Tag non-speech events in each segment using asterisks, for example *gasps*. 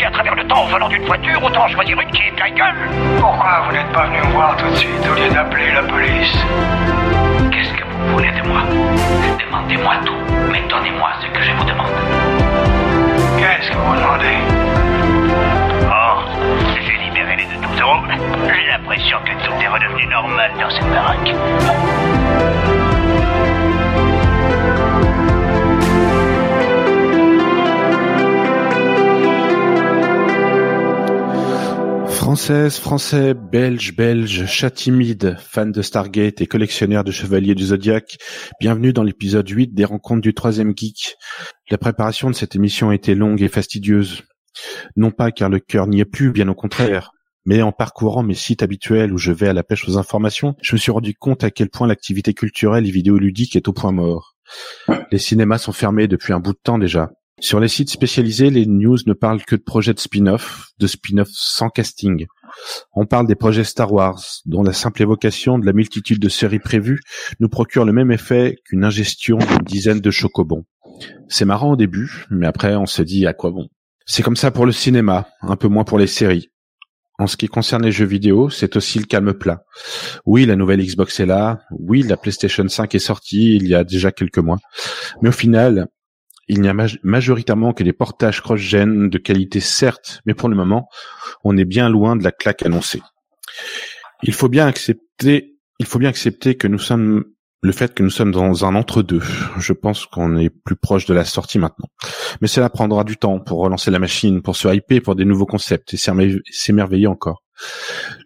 voyager à travers le temps en volant d'une voiture, autant choisir une qui est de la gueule. Pourquoi vous n'êtes pas venu me voir tout de suite au lieu d'appeler la police Qu'est-ce que vous voulez de moi? Demandez-moi tout, mais donnez-moi ce que je vous demande. Qu'est-ce que vous demandez? Oh, j'ai libéré les deux tourtereaux. J'ai l'impression que tout est redevenu normal dans cette baraque. Française, français, belge, belge, chat timide, fan de Stargate et collectionneur de chevaliers du Zodiac, bienvenue dans l'épisode 8 des rencontres du troisième geek. La préparation de cette émission a été longue et fastidieuse. Non pas car le cœur n'y est plus, bien au contraire. Mais en parcourant mes sites habituels où je vais à la pêche aux informations, je me suis rendu compte à quel point l'activité culturelle et vidéoludique est au point mort. Les cinémas sont fermés depuis un bout de temps déjà. Sur les sites spécialisés, les news ne parlent que de projets de spin-off, de spin-off sans casting. On parle des projets Star Wars, dont la simple évocation de la multitude de séries prévues nous procure le même effet qu'une ingestion d'une dizaine de chocobons. C'est marrant au début, mais après on se dit à quoi bon. C'est comme ça pour le cinéma, un peu moins pour les séries. En ce qui concerne les jeux vidéo, c'est aussi le calme plat. Oui, la nouvelle Xbox est là. Oui, la PlayStation 5 est sortie il y a déjà quelques mois. Mais au final, il n'y a majoritairement que des portages cross-gen de qualité certes, mais pour le moment, on est bien loin de la claque annoncée. Il faut bien accepter, il faut bien accepter que nous sommes le fait que nous sommes dans un entre-deux. Je pense qu'on est plus proche de la sortie maintenant. Mais cela prendra du temps pour relancer la machine, pour se hyper pour des nouveaux concepts et s'émerveiller encore.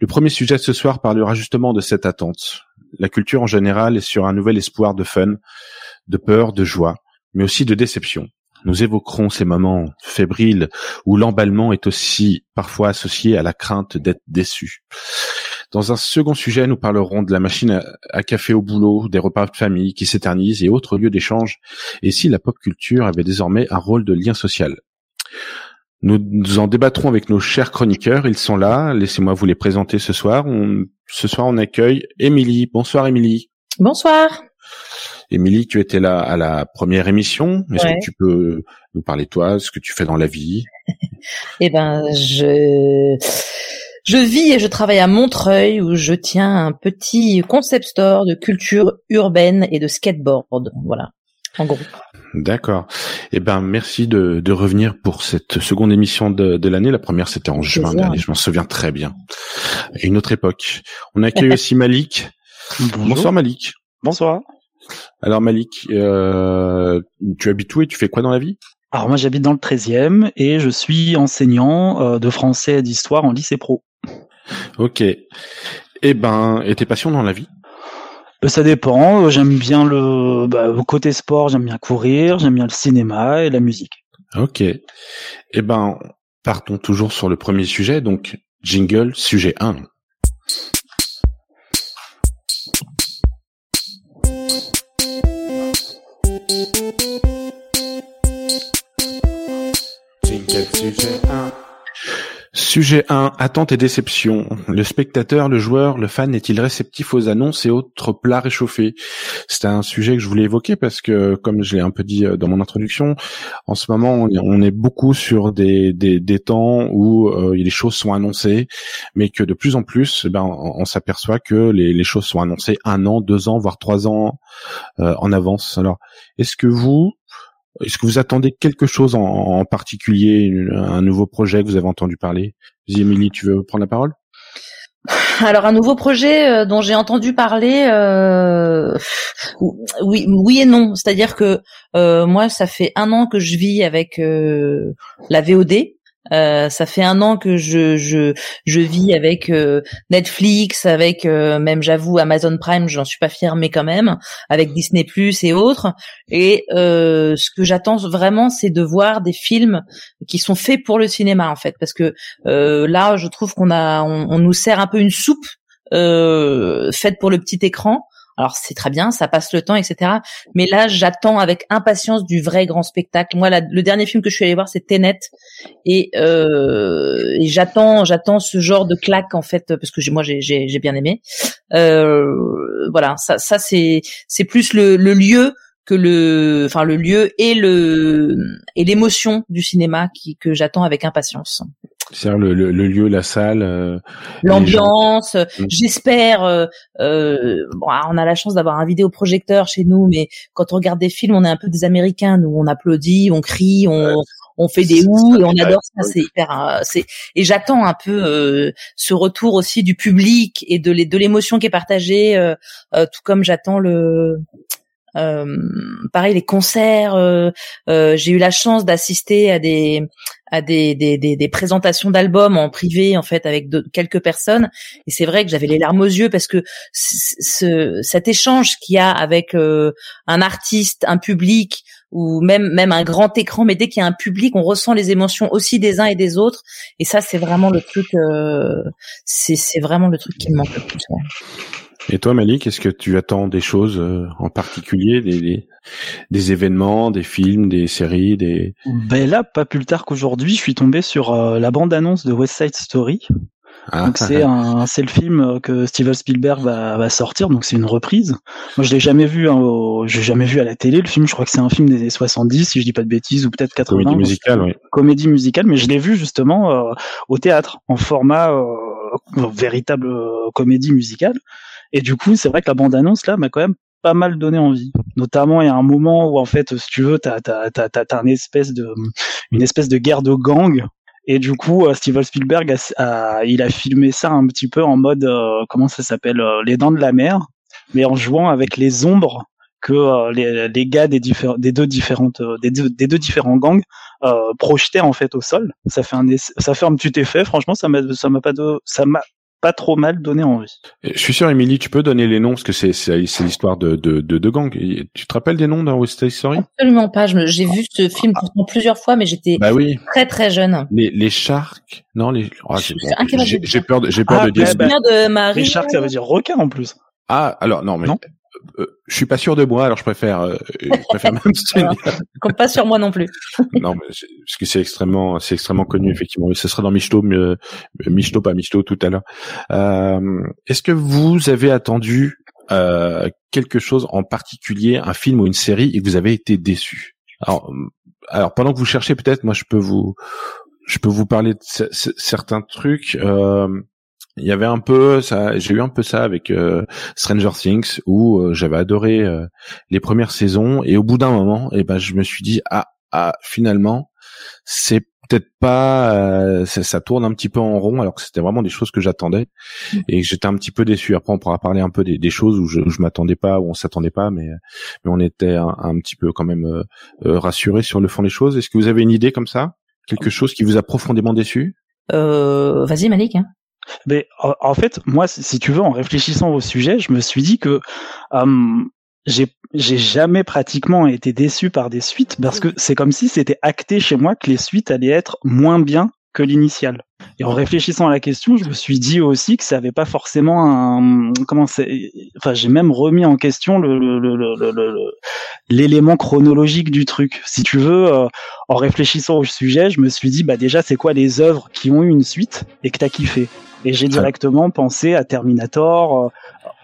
Le premier sujet de ce soir parlera justement de cette attente. La culture en général est sur un nouvel espoir de fun, de peur, de joie mais aussi de déception. Nous évoquerons ces moments fébriles où l'emballement est aussi parfois associé à la crainte d'être déçu. Dans un second sujet, nous parlerons de la machine à, café au boulot, des repas de famille qui s'éternisent et autres lieux d'échange, et si la pop culture avait désormais un rôle de lien social. Nous, en débattrons avec nos chers chroniqueurs, ils sont là, laissez-moi vous les présenter ce soir. ce soir, on accueille Émilie. Bonsoir Émilie. Bonsoir. Émilie, tu étais là à la première émission. Est-ce que tu peux nous parler toi, ce que tu fais dans la vie? *laughs* Eh ben, je je vis et je travaille à Montreuil où je tiens un petit concept store de culture urbaine et de skateboard. Voilà, en gros. D'accord. Eh ben, merci de, de, revenir pour cette seconde émission de, de l'année. La première, c'était en juin dernier. Je m'en souviens très bien. une autre époque. On accueille *laughs* aussi Malik. Bonsoir Malik. Bonsoir. Alors Malik, euh, tu habites où et tu fais quoi dans la vie? Alors moi j'habite dans le 13e et je suis enseignant euh, de français et d'histoire en lycée pro. Ok. Eh ben, et tes passions dans la vie? Euh, ça dépend. J'aime bien le bah, côté sport, j'aime bien courir, j'aime bien le cinéma et la musique. Ok. Eh ben, partons toujours sur le premier sujet. Donc, jingle, sujet 1. Sujet 1. Attente et déception. Le spectateur, le joueur, le fan est-il réceptif aux annonces et autres plats réchauffés? C'est un sujet que je voulais évoquer parce que, comme je l'ai un peu dit euh, dans mon introduction, en ce moment, on est beaucoup sur des, temps où euh, les choses sont annoncées, mais que de plus en plus, eh ben, on, s'aperçoit que les, les, choses sont annoncées un an, deux ans, voire trois ans euh, en avance. Alors, est-ce que vous, est-ce que vous attendez quelque chose en, particulier, un nouveau projet que vous avez entendu parler? Vas-y, tu veux prendre la parole? Alors un nouveau projet euh, dont j'ai entendu parler, euh, oui, oui et non. C'est-à-dire que euh, moi, ça fait un an que je vis avec la VOD, euh, ça fait un an que je je, je vis avec euh, Netflix, avec euh, même j'avoue Amazon Prime, j'en suis pas fière mais quand même, avec Disney Plus et autres. Et ce que j'attends vraiment, c'est de voir des films qui sont faits pour le cinéma en fait, parce que là, je trouve qu'on a on, on, nous sert un peu une soupe faite pour le petit écran. Alors c'est très bien, ça passe le temps, etc. Mais là, j'attends avec impatience du vrai grand spectacle. Moi, le dernier film que je suis allée voir, c'est Tenet, et, euh, et j'attends, j'attends ce genre de claque en fait, parce que moi, j'ai bien aimé. Euh, voilà, ça, ça c'est c'est plus le, le lieu que le, enfin le lieu et le et l'émotion du cinéma qui que j'attends avec impatience. C'est-à-dire le, le, le, lieu, la salle, euh, l'ambiance. Mm. J'espère. Euh, euh, bon, ah, on a la chance d'avoir un vidéoprojecteur chez nous, mais quand on regarde des films, on est un peu des Américains. Nous, on applaudit, on crie, on, on fait des ouh et on adore ça. C'est hyper. Euh, c'est et j'attends un peu euh, ce retour aussi du public et de de l'émotion qui est partagée, euh, tout comme j'attends le euh, pareil les concerts. Euh, euh, j'ai eu la chance d'assister à des à des, des, des, des présentations d'albums en privé en fait avec quelques personnes et c'est vrai que j'avais les larmes aux yeux parce que ce, cet échange qu'il y a avec un artiste, un public ou même même un grand écran mais dès qu'il y a un public on ressent les émotions aussi des uns et des autres et ça c'est vraiment le truc c'est c'est vraiment le truc qui me manque le plus et toi, Malik, est-ce que tu attends des choses euh, en particulier, des, des, événements, des films, des séries, des Ben là, pas plus tard qu'aujourd'hui, je suis tombé sur euh, la bande-annonce de West Side Story. Ah. donc c'est un, c'est le film que Steven Spielberg va, va sortir, donc c'est une reprise. Moi, je l'ai jamais vu, hein, j'ai jamais vu à la télé le film. Je crois que c'est un film des années 70, si je dis pas de bêtises, ou peut-être 80. Comédie musicale, oui. Comédie musicale, mais je l'ai vu justement euh, au théâtre, en format véritable comédie musicale. Et du coup, c'est vrai que la bande-annonce là m'a quand même pas mal donné envie. Notamment, il y a un moment où en fait, si tu veux, t'as t'as t'as t'as une espèce de une espèce de guerre de gang. Et du coup, euh, Steven Spielberg a, il a filmé ça un petit peu en mode euh, comment ça s'appelle euh, les dents de la mer, mais en jouant avec les ombres que les, les gars des, des deux différentes des deux, des deux différents gangs projetaient en fait au sol. Ça fait un ça fait un petit effet. Franchement, ça m'a ça m'a pas de ça m'a pas trop mal donné envie. Je suis sûr, Émilie, tu peux donner les noms parce que c'est c'est l'histoire de de de, de gang. Tu te rappelles des noms dans West Side Story? Absolument pas. J'ai vu ce film plusieurs fois, mais j'étais bah oui. très très jeune. Les les sharks, non les. Oh, j'ai peur de j'ai peur ah, de dire. Bah, de Marie. Les sharks, ça veut dire requin en plus. Ah alors non mais non euh, je suis pas sûr de moi, alors je préfère, euh, je préfère *laughs* même Compte pas sur moi non plus. *laughs* non, mais parce que c'est extrêmement, c'est extrêmement connu effectivement. Ce sera dans Michto, euh, Michto pas Michto tout à l'heure. Euh, Est-ce que vous avez attendu euh, quelque chose en particulier, un film ou une série, et que vous avez été déçu? Alors, alors pendant que vous cherchez, peut-être, moi je peux vous, je peux vous parler de certains trucs. Euh, il y avait un peu ça j'ai eu un peu ça avec euh, Stranger Things où euh, j'avais adoré euh, les premières saisons et au bout d'un moment et eh ben je me suis dit ah ah finalement c'est peut-être pas ça, ça, tourne un petit peu en rond alors que c'était vraiment des choses que j'attendais et j'étais un petit peu déçu. Après on pourra parler un peu des, des choses où je, je m'attendais pas où on s'attendait pas mais mais on était un, un petit peu quand même rassuré sur le fond des choses. Est-ce que vous avez une idée comme ça? Quelque chose qui vous a profondément déçu? Euh, vas-y Malik hein. Mais en fait, moi, si tu veux, en réfléchissant au sujet, je me suis dit que euh, j'ai jamais pratiquement été déçu par des suites parce que c'est comme si c'était acté chez moi que les suites allaient être moins bien que l'initial. Et en réfléchissant à la question, je me suis dit aussi que ça avait pas forcément un comment c'est enfin j'ai même remis en question le l'élément chronologique du truc. Si tu veux euh, en réfléchissant au sujet, je me suis dit bah déjà c'est quoi les œuvres qui ont eu une suite et que t'as kiffé? Et j'ai directement pensé à Terminator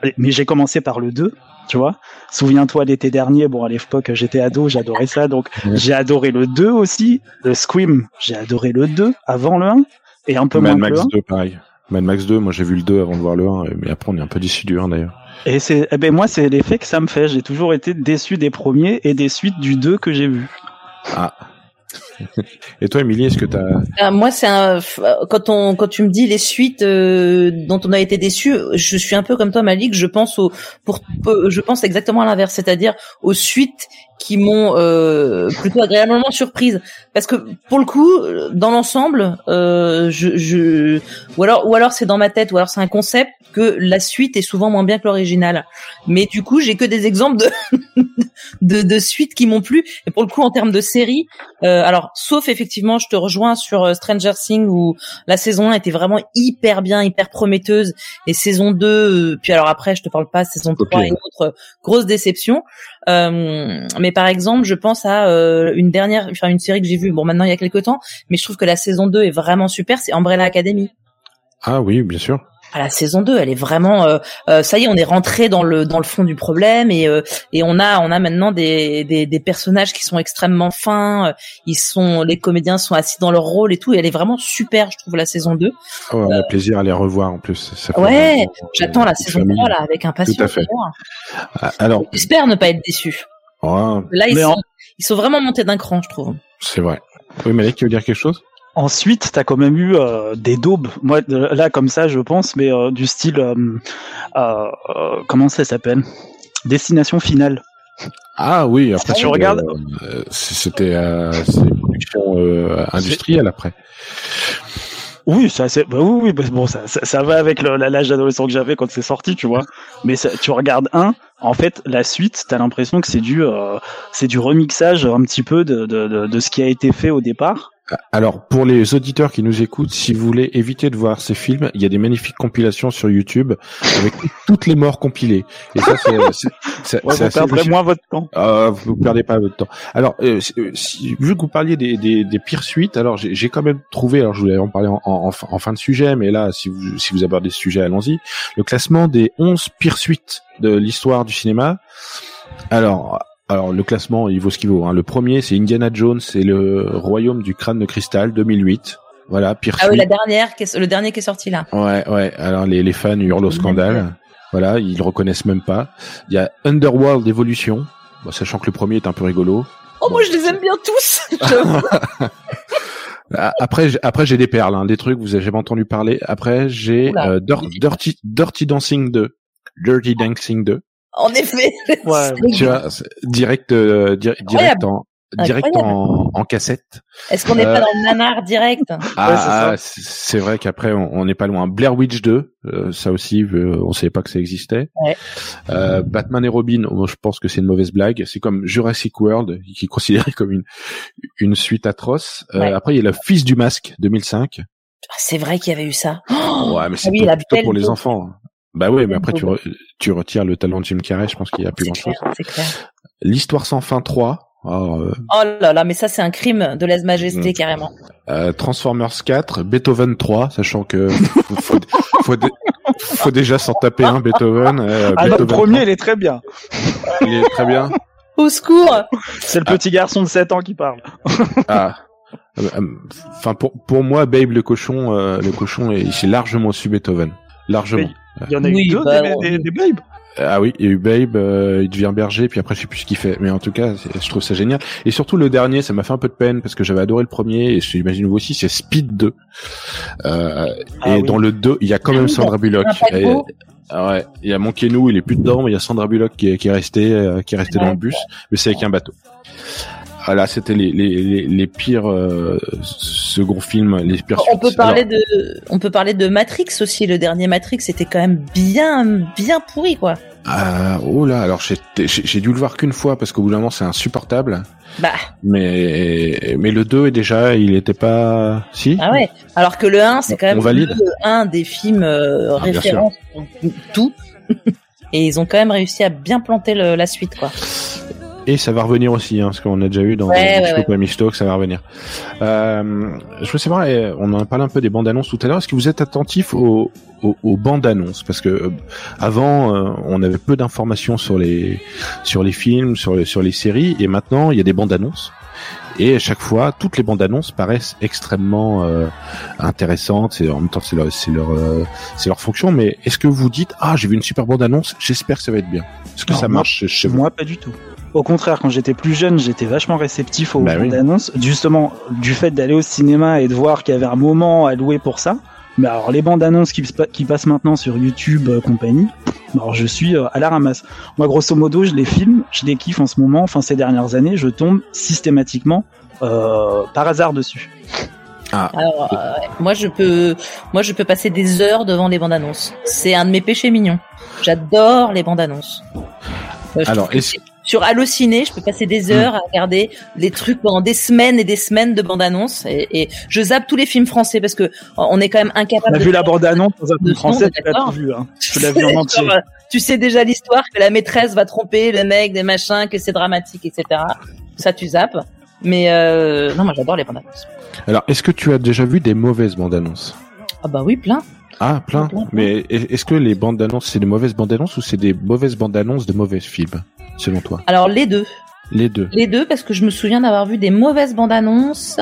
euh, mais j'ai commencé par le 2 tu vois. Souviens-toi l'été dernier, bon à l'époque j'étais ado, j'adorais ça, donc *laughs* j'ai adoré le 2 aussi, le Scream, j'ai adoré le 2 avant le 1 et un peu Mad moins Max le 1. 2 pareil. Mad Max 2, moi j'ai vu le 2 avant de voir le 1, mais après on est un peu déçu du 1 d'ailleurs. Et c'est, eh ben moi c'est l'effet que ça me fait. J'ai toujours été déçu des premiers et des suites du 2 que j'ai vu. Ah. Et toi, Émilie, est-ce que tu as euh, Moi, c'est un... quand on quand tu me dis les suites euh, dont on a été déçu, je suis un peu comme toi, Malik. Je pense au pour je pense exactement à l'inverse, c'est-à-dire aux suites qui m'ont euh, plutôt agréablement surprise. Parce que pour le coup dans l'ensemble euh, je, je ou alors ou alors c'est dans ma tête ou alors c'est un concept que la suite est souvent moins bien que l'original. Mais du coup j'ai que des exemples de *laughs* de, de suites qui m'ont plu. Et pour le coup en termes de série euh, alors sauf effectivement je te rejoins sur euh, Stranger Things où la saison 1 était vraiment hyper bien hyper prometteuse. Et saison 2 euh, puis alors après je te parle pas saison 3 et autres grosse déception euh, mais par exemple, je pense à euh, une dernière, une série que j'ai vue, bon maintenant il y a quelques temps, mais je trouve que la saison 2 est vraiment super, c'est Umbrella Academy. Ah oui, bien sûr. À la saison 2. Elle est vraiment, euh, euh, ça y est, on est rentré dans le dans le fond du problème et euh, et on a on a maintenant des, des, des personnages qui sont extrêmement fins. Ils sont les comédiens sont assis dans leur rôle et tout. Et elle est vraiment super, je trouve la saison 2. Oh, on a plaisir à les revoir en plus. Ça ouais, j'attends la saison famille. 3 là avec impatience. Tout à fait. d'ailleurs. Ah, Alors, J'espère ne pas être déçu. ouais, Là ils sont en- ils sont vraiment montés d'un cran, je trouve. c'est vrai. Oui, Malek, tu veux dire quelque chose? Ensuite, t'as quand même eu euh, des daubes. Moi, là, comme ça, je pense, mais euh, du style, euh, comment ça s'appelle? Destination finale. Ah oui, après tu regardes- c'était une production industrielle après. Oui, ça, c'est, bah oui, oui, bon, ça, ça, ça va avec l'âge d'adolescent que j'avais quand c'est sorti, tu vois. Mais ça, tu regardes un, en fait, la suite, t'as l'impression que c'est du, c'est du remixage un petit peu de, de, de, de ce qui a été fait au départ. Alors pour les auditeurs qui nous écoutent, si vous voulez éviter de voir ces films, il y a des magnifiques compilations sur YouTube avec toutes les morts compilées. Et ça, c'est Ouais, vous perdrez moins votre temps. Ah, vous ne perdez pas votre temps. Alors, euh, si- euh, si- vu que vous parliez des, des, des pires suites, alors j'ai quand même trouvé, alors je voulais en parler en, en, en fin de sujet, mais là, si vous, si vous abordez ce sujet, allons-y, le classement des 11 pires suites de l'histoire du cinéma. Alors, alors le classement, il vaut ce qu'il vaut. Hein. Le premier, c'est Indiana Jones et le Royaume du crâne de cristal, 2008. Voilà, pire Ah oui, la dernière, le dernier qui est sorti là. Ouais, ouais. Alors les, les fans hurlent au scandale. Voilà, ils le reconnaissent même pas. Il y a Underworld Evolution, bon, sachant que le premier est un peu rigolo. Oh moi je les aime bien tous. *laughs* Après, j'ai- après j'ai des perles, hein, des trucs vous avez jamais entendu parler. Après, j'ai euh, Dir- Dirty, Dirty Dancing 2, Dirty Dancing 2. En effet. *laughs* Ouais, Tu vois, direct, euh, di- direct en direct en, en cassette. Est-ce qu'on n'est Euh, pas dans le nanar direct? Ah, c'est ah, c'est vrai qu'après on n'est pas loin. Blair Witch 2, euh, ça aussi, euh, on savait pas que ça existait. Ouais. Euh, Batman et Robin, moi, je pense que c'est une mauvaise blague. C'est comme Jurassic World, qui est considéré comme une une suite atroce. Euh, Ouais. Après, il y a le Fils du Masque 2005. Ah, C'est vrai qu'il y avait eu ça. Ouais, mais *gasps* c'est oui, pas- la plutôt pour les enfants. Bah oui, mais après tu, re- tu retires le talent de Jim Carrey, je pense qu'il y a plus C'est grand chose. clair, c'est clair. L'histoire sans fin 3. Ah, euh, Oh là là, mais ça c'est un crime de lèse-majesté Mm. carrément. euh, Transformers 4, Beethoven 3, sachant que faut, faut, faut, dé- faut déjà s'en taper un Beethoven. euh, Ah, le premier, il est très bien. 3, il est très bien. Au secours C'est le petit garçon de 7 ans qui parle. Ah. Euh, euh, Enfin pour pour moi Babe le cochon euh, le cochon est c'est largement au-dessus de Beethoven largement. Mais- Il y en a Oui, eu deux, bah, des, des, des babes. Ah oui, il y a eu Babe, euh, il devient berger, puis après je sais plus ce qu'il fait. Mais en tout cas, je trouve ça génial. Et surtout le dernier, ça m'a fait un peu de peine parce que j'avais adoré le premier et j'imagine vous aussi, c'est Speed 2. Euh, Ah et oui. dans le 2, il y a quand Ah même Sandra Bullock. Et- ah ouais, il y a Monkenou, il est plus dedans, mais il y a Sandra Bullock qui est, qui est resté, euh, qui est resté dans le bus, mais c'est avec un bateau. Voilà, c'était les, les, les, les pires euh, second films, les pires On peut parler Alors, de, on peut parler de Matrix aussi. Le dernier Matrix c'était quand même bien, bien pourri quoi. ah, oh là, alors j'ai dû le voir qu'une fois parce qu'au bout d'un moment c'est insupportable. Bah Mais mais le 2 est déjà, il était pas si? ah ouais. Alors que le 1 c'est quand même valide. le 1 des films euh, Ah, pour tout. *laughs* Et ils ont quand même réussi à bien planter le- la suite quoi. Et ça va revenir aussi, hein, parce qu'on a déjà eu dans Ouais, dans ouais, ouais. Ça va revenir. Euh, je veux savoir, eh, on en a parlé un peu des bandes annonces tout à l'heure. Est-ce que vous êtes attentif aux, aux, aux bandes annonces? Parce que euh, avant, euh, on avait peu d'informations sur les sur les films, sur les, sur les séries, et maintenant il y a des bandes annonces. Et à chaque fois, toutes les bandes annonces paraissent extrêmement euh, intéressantes. C'est en même temps c'est leur c'est leur euh, c'est leur fonction. Mais est-ce que vous dites ah j'ai vu une super bande annonce, j'espère que ça va être bien. Est-ce que Non, ça moi- marche chez vous? Moi, pas du tout. Au contraire, quand j'étais plus jeune, j'étais vachement réceptif aux Bah oui. bandes annonces. Justement, du fait d'aller au cinéma et de voir qu'il y avait un moment alloué pour ça. Mais alors, les bandes annonces qui, se- qui passent maintenant sur YouTube, euh, compagnie, alors je suis euh, à la ramasse. Moi, grosso modo, je les filme, je les kiffe en ce moment. Enfin, ces dernières années, je tombe systématiquement euh, par hasard dessus. Alors euh, moi je peux, moi je peux passer des heures devant les bandes annonces. C'est un de mes péchés mignons. J'adore les bandes annonces. Euh, Alors, est-ce- sur Allociné, je peux passer des heures à regarder les trucs pendant des semaines et des semaines de bandes annonces et, et je zappe tous les films français parce que on est quand même incapable. T'as de vu la faire- bande annonce dans un film français, tu l'as tout vu. Hein. Tu l'as *laughs* vu en entier. Genre, tu sais déjà l'histoire que la maîtresse va tromper le mec, des machins, que c'est dramatique, etc. Ça tu zappes. Mais euh, non, moi j'adore les bandes annonces. Alors, est-ce que tu as déjà vu des mauvaises bandes annonces Ah bah oui, plein. Ah, plein. Plein, plein. Mais est-ce que les bandes annonces, c'est des mauvaises bandes annonces ou c'est des mauvaises bandes annonces de mauvais films, selon toi Alors les deux. Les deux. Les deux, parce que je me souviens d'avoir vu des mauvaises bandes annonces.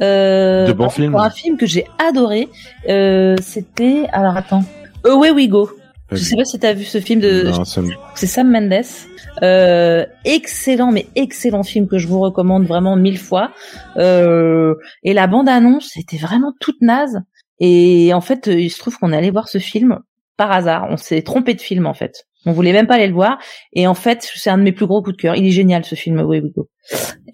Euh, De bons pour- films Pour un film que j'ai adoré. Euh, C'était. Alors attends. Away We Go. Je sais pas si t'as vu ce film de. C'est Sam Mendes. Euh, excellent, mais excellent film que je vous recommande vraiment mille fois. Euh, et la bande annonce était vraiment toute naze. Et en fait, il se trouve qu'on est allé voir ce film par hasard. On s'est trompé de film en fait. On voulait même pas aller le voir. Et en fait, c'est un de mes plus gros coups de cœur. Il est génial ce film.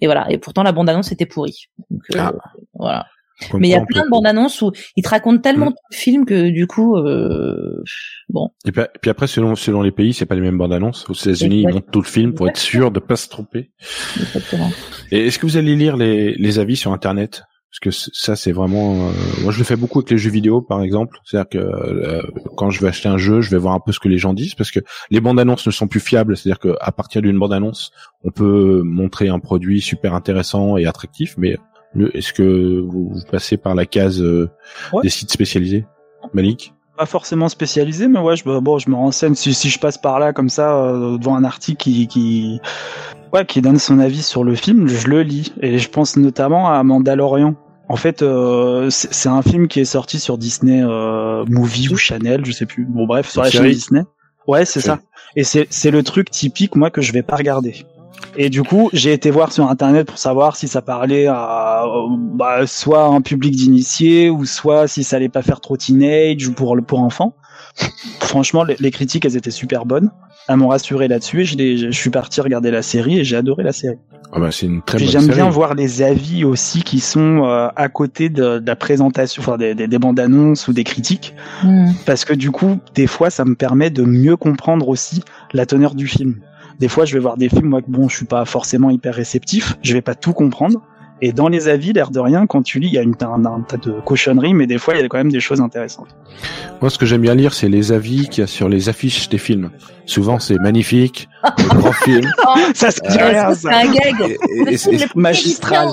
Et voilà. Et pourtant la bande annonce était pourrie. Donc, euh, Ah. Voilà. Mais il y a plein de bandes annonces où ils te racontent tellement Mm. de films que du coup, euh, bon. Et puis, puis après, selon, selon les pays, c'est pas les mêmes bandes annonces. Aux États-Unis, ils montent tout le film pour être sûr de pas se tromper. Exactement. Et est-ce que vous allez lire les, les avis sur Internet? Parce que ça, c'est vraiment. euh, moi, je le fais beaucoup avec les jeux vidéo, par exemple. C'est-à-dire que euh, quand je vais acheter un jeu, je vais voir un peu ce que les gens disent, parce que les bandes annonces ne sont plus fiables. C'est-à-dire qu'à partir d'une bande annonce, on peut montrer un produit super intéressant et attractif, mais est-ce que vous, vous passez par la case euh, Ouais. des sites spécialisés, Malik? Pas forcément spécialisé, mais ouais, je, me- bon, je me renseigne si, si je passe par là comme ça euh, devant un article qui, qui, ouais, qui donne son avis sur le film, je le lis et je pense notamment à Mandalorian. En fait, euh, c'est un film qui est sorti sur Disney euh, Movie ou Channel, je sais plus. Bon bref, sur la chaîne Disney. Ouais, c'est ça. Et c'est c'est le truc typique moi que je vais pas regarder. Et du coup, j'ai été voir sur internet pour savoir si ça parlait à euh, bah, soit un public d'initiés ou soit si ça allait pas faire trop teenage ou pour pour enfants. *laughs* Franchement, les, les critiques elles étaient super bonnes. Elles m'ont rassuré là-dessus et je, suis parti regarder la série et j'ai adoré la série. ah bah, C'est une très Puis bonne j'aime bien voir les avis aussi qui sont euh, à côté de, de la présentation, enfin des, des, des bandes annonces ou des critiques, Hmm. parce que du coup, des fois, ça me permet de mieux comprendre aussi la teneur du film. Des fois, je vais voir des films, moi, que bon, je suis pas forcément hyper réceptif, je vais pas tout comprendre. Et dans les avis, l'air de rien, quand tu lis, il y a une, un, un tas de cochonneries, mais des fois, il y a quand même des choses intéressantes. Moi, ce que j'aime bien lire, c'est les avis qu'il y a sur les affiches des films. Souvent, c'est magnifique, grand *laughs* film. ça, c'est Euh, rien, Ça, c'est ça. un gag. Et, et- et- magistral.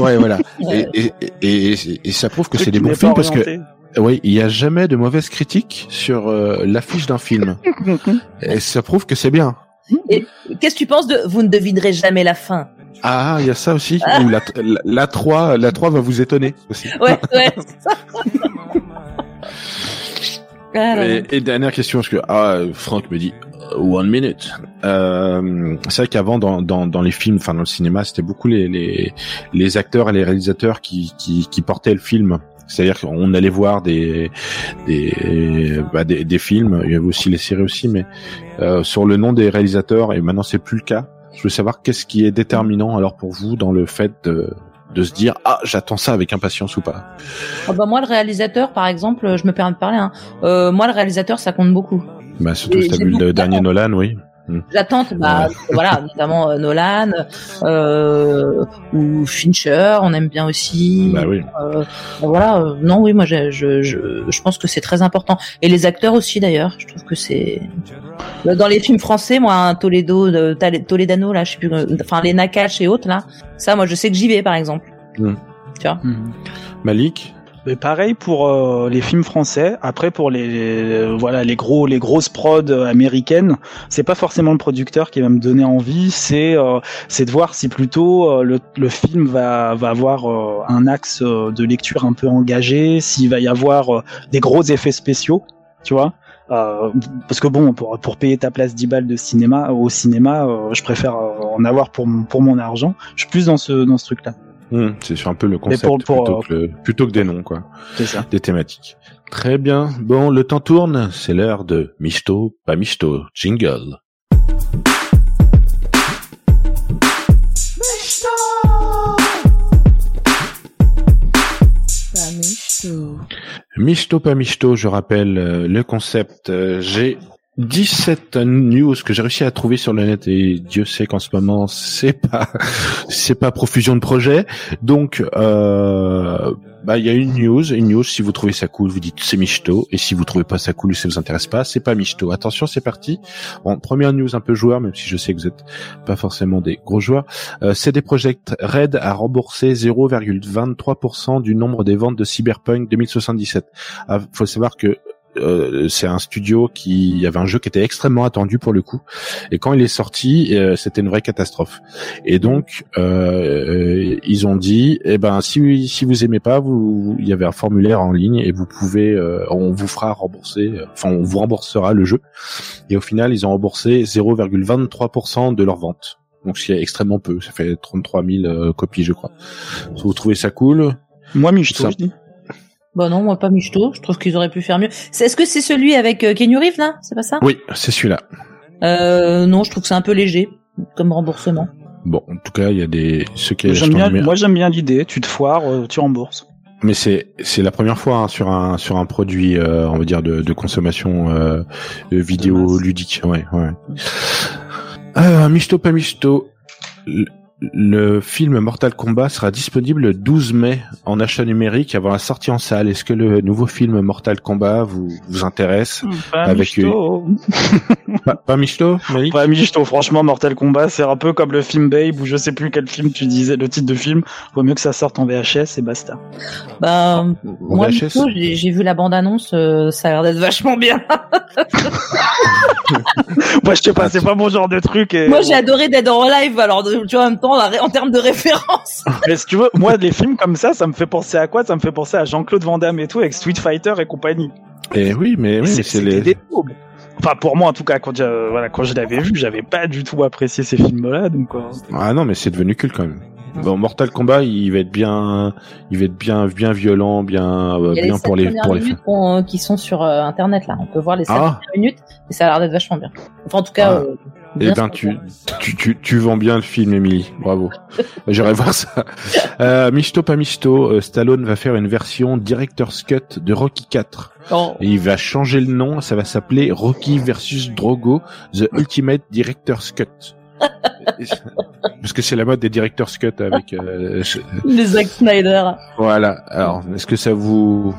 ouais, voilà. Et, et, et, et- et ça prouve que c'est des bons films parce que, oui, il y a jamais de mauvaises critiques sur euh, l'affiche d'un film. *laughs* Et ça prouve que c'est bien. Qu'est-ce que tu penses de Vous ne devinerez jamais la fin? Ah, il y a ça aussi. Ou la, la, la 3, la 3 va vous étonner aussi. *laughs* Ouais, ouais. Et, et dernière question, parce que ah, Franck me dit euh, one minute. Euh, c'est vrai qu'avant dans, dans, dans les films, enfin dans le cinéma, c'était beaucoup les, les les acteurs et les réalisateurs qui qui, qui portaient le film. C'est-à-dire qu'on allait voir des des, bah, des des films, il y avait aussi les séries aussi, mais euh, sur le nom des réalisateurs. Et maintenant c'est plus le cas. Je veux savoir qu'est-ce qui est déterminant alors pour vous dans le fait de de se dire ah j'attends ça avec impatience ou pas. Ah bah moi, le réalisateur, par exemple, je me permets de parler. Hein. Euh, moi, le réalisateur, ça compte beaucoup. Bah surtout si t'as vu le dernier. Nolan, oui. J'attends, bah, voilà, notamment euh, Nolan euh, ou Fincher, on aime bien aussi. Bah oui. Euh, voilà, euh, non, oui, moi, je, je, je, je pense que c'est très important. Et les acteurs aussi, d'ailleurs. Je trouve que c'est Euh, dans les films français, moi, un Toledo, de, Toledano, là, je sais plus, enfin les Nakash et autres là. Ça, moi, je sais que j'y vais, par exemple. Hmm. Tu vois. Malik. Pareil pour euh, les films français. Après pour les, les- voilà les gros les grosses prods euh, américaines, c'est pas forcément le producteur qui va me donner envie. C'est euh, c'est de voir si plutôt euh, le, le film va va avoir euh, un axe euh, de lecture un peu engagé, s'il va y avoir euh, des gros effets spéciaux, tu vois. Euh, parce que bon, pour, pour payer ta place 10 balles de cinéma au cinéma, euh, je préfère euh, en avoir pour mon, pour mon argent. Je suis plus dans ce dans ce truc-là. Hmm, c'est sur un peu le concept pour- pour, plutôt, euh, que le- plutôt que des noms, quoi, C'est ça. des thématiques. Très bien. Bon, le temps tourne. C'est l'heure de Michto, pas Michto, jingle. Michto, pas Michto, je rappelle euh, le concept. Euh, J'ai 17 news que j'ai réussi à trouver sur le net et Dieu sait qu'en ce moment c'est pas *laughs* c'est pas profusion de projets. Donc euh, bah il y a une news, une news si vous trouvez ça cool, vous dites c'est michto et si vous trouvez pas ça cool, ça vous intéresse pas, c'est pas michto. Attention, c'est parti. Bon, première news un peu joueur même si je sais que vous êtes pas forcément des gros joueurs. Euh, CD Projekt Red a remboursé 0,23% du nombre des ventes de Cyberpunk 2077. Ah, faut savoir que euh, c'est un studio qui il y avait un jeu qui était extrêmement attendu pour le coup. Et quand il est sorti euh, c'était une vraie catastrophe. Et donc euh, ils ont dit eh ben si si vous aimez pas vous il y avait un formulaire en ligne et vous pouvez on vous fera rembourser enfin on vous remboursera le jeu. Et au final ils ont remboursé 0,23% de leur vente. Donc c'est extrêmement peu. Ça fait 33 000 copies je crois. Vous trouvez ça cool? Moi Michto je dis bah non, moi pas Michto. Je trouve qu'ils auraient pu faire mieux. Est-ce que c'est celui avec euh, Kenny Reeves là? C'est pas ça? Oui, c'est celui-là. Euh, non, je trouve que c'est un peu léger comme remboursement. Bon, en tout cas, il y a des ceux qui. J'aime bien. Moi, j'aime bien l'idée. Tu te foires, euh, tu rembourses. Mais c'est c'est la première fois hein, sur un sur un produit, euh, on va dire de, de consommation euh, vidéo ludique. Ouais, ouais. Euh, Michto pas Michto le film Mortal Kombat sera disponible le 12 mai en achat numérique avant la sortie en salle. Est-ce que le nouveau film Mortal Kombat vous vous intéresse Pas avec Michto. *laughs* pas, pas Michto, Pas Michto. Franchement, Mortal Kombat, c'est un peu comme le film Babe ou je sais plus quel film tu disais le titre de film. Vaut mieux que ça sorte en VHS et basta. Bah moi, j'ai vu la bande annonce, euh, ça a l'air d'être vachement bien. *laughs* *laughs* moi, je sais pas, c'est pas mon genre de truc. Et... Moi, j'ai adoré Dead or Alive. Alors, tu vois, en même temps en termes de référence. *laughs* Mais si tu veux, moi, les films comme ça, ça me fait penser à quoi? Ça me fait penser à Jean-Claude Van Damme et tout, avec Street Fighter et compagnie. Et oui, mais oui, c'est les. Enfin, pour moi, en tout cas, quand, voilà, quand je l'avais vu, j'avais pas du tout apprécié ces films-là, donc. Euh, ah non, mais c'est devenu culte quand même. Bon, Mortal Kombat, il va être bien, il va être bien, bien violent, bien, euh, bien pour les, pour les. minutes qui sont sur internet là. On peut voir les 7 ah. minutes et ça a l'air d'être vachement bien. Enfin, en tout cas, ah. Eh ben, tu, tu, tu, tu, vends bien le film, Emily. Bravo. *laughs* J'irai voir ça. Euh, Misto pas Misto, euh, Stallone va faire une version Director's Cut de Rocky 4. Et il va changer le nom, ça va s'appeler Rocky versus Drogo, The Ultimate Director's Cut. Parce que c'est la mode des Director's Cut avec... Euh, Les Zack Snyder. Voilà. Alors, est-ce que ça vous...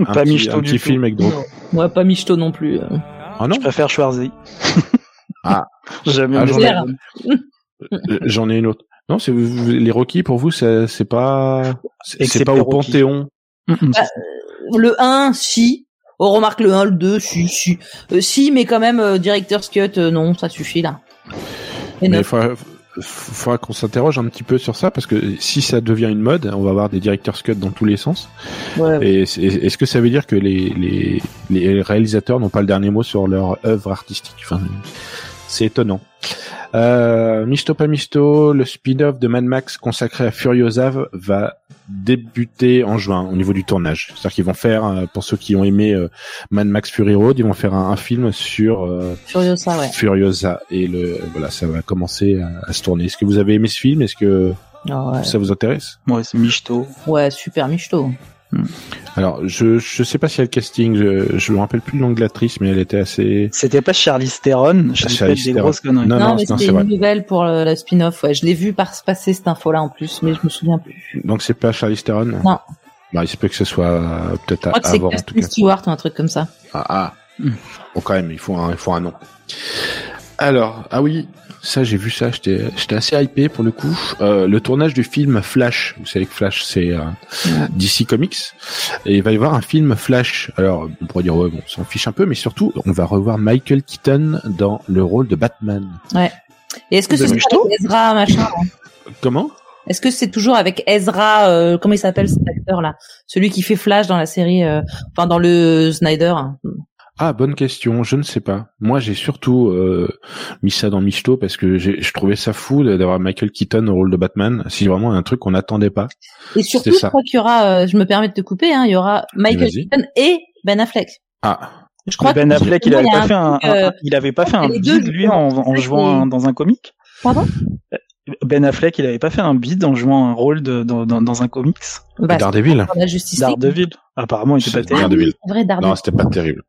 Un pas petit, un petit film avec Drogo. Ouais, pas Misto non plus. Euh. Ah non Je préfère Schwarzy. Ah, *laughs* jamais ah, j'en ai... une autre. Non, c'est les Rocky pour vous, c'est pas c'est pas au Panthéon. Bah, euh, le 1, si. On remarque le 1, le 2, si, si. Euh, si, mais quand même, euh, Director's Cut, euh, non, ça suffit là. Mais il faudra, qu'on s'interroge un petit peu sur ça parce que si ça devient une mode, on va avoir des Director's Cut dans tous les sens. Ouais, Et est-ce que ça veut dire que les, les, les réalisateurs n'ont pas le dernier mot sur leur œuvre artistique? Enfin, c'est étonnant. Euh, Misto pas Misto, le spin-off de Mad Max consacré à Furiosa va débuter en juin au niveau du tournage. C'est-à-dire qu'ils vont faire, euh, pour ceux qui ont aimé euh, Mad Max Fury Road, ils vont faire un, film sur euh, Furiosa, ouais. Furiosa et le voilà, ça va commencer à, se tourner. Est-ce que vous avez aimé ce film? Est-ce que ah ça vous intéresse? Ouais, c'est Misto. Ouais, super Misto. Hmm. Alors, je je sais pas si elle casting, je je me rappelle plus le nom de l'actrice, mais elle était assez. C'était pas Charlize Theron. Charlize des grosses conneries. Non, non, mais c'était une nouvelle pour la spin-off. Ouais, je l'ai vu par passer cette info-là en plus, mais je me souviens plus. Donc c'est pas Charlize Theron. Non. Bah, il se peut que ce soit euh, peut-être à, voir en tout cas. Stewart ou un truc comme ça. Ah, ah. Hmm. Bon, quand même, il faut un, il faut un nom. Alors, ah oui, ça, j'ai vu ça, j'étais, j'étais assez hypé pour le coup. Euh, le tournage du film Flash, vous savez que Flash c'est euh, DC Comics, et il va y avoir un film Flash. Alors, on pourrait dire ouais, bon, on s'en fiche un peu, mais surtout, on va revoir Michael Keaton dans le rôle de Batman. Ouais. Et est-ce que c'est Ezra machin hein Comment? Est-ce que c'est toujours avec Ezra euh, Comment il s'appelle cet acteur là Celui qui fait Flash dans la série, euh, enfin dans le Snyder. Hein. Ah, bonne question. Je ne sais pas. Moi, j'ai surtout euh, mis ça dans Michto parce que je trouvais ça fou d'avoir Michael Keaton au rôle de Batman. C'est vraiment un truc qu'on n'attendait pas. Et surtout, je crois qu'il y aura, euh, je me permets de te couper, hein, il y aura Michael Keaton et Ben Affleck. Ah. Je crois ben Affleck, il avait, pas fait un, il avait pas fait un bid lui en, en jouant dans un comic. Pardon? Ben Affleck, il avait pas fait un bid en jouant un rôle de, dans, dans, un comics. Bah, Daredevil. Daredevil. Apparemment, il était pas terrible. Daredevil. Non, c'était pas terrible.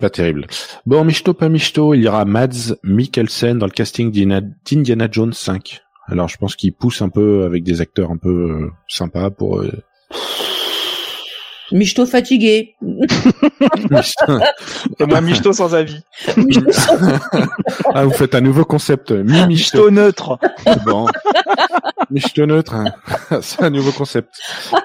Pas terrible. Bon, Michto, pas Michto, il y aura Mads Mikkelsen dans le casting d'Indiana Jones 5. Alors, je pense qu'il pousse un peu avec des acteurs un peu euh, sympas pour... euh, Michto fatigué. *laughs* Et moi, Michto sans avis. ah, vous faites un nouveau concept. Mi Michto. Neutre. Bon. Michto neutre. hein. *laughs* C'est un nouveau concept.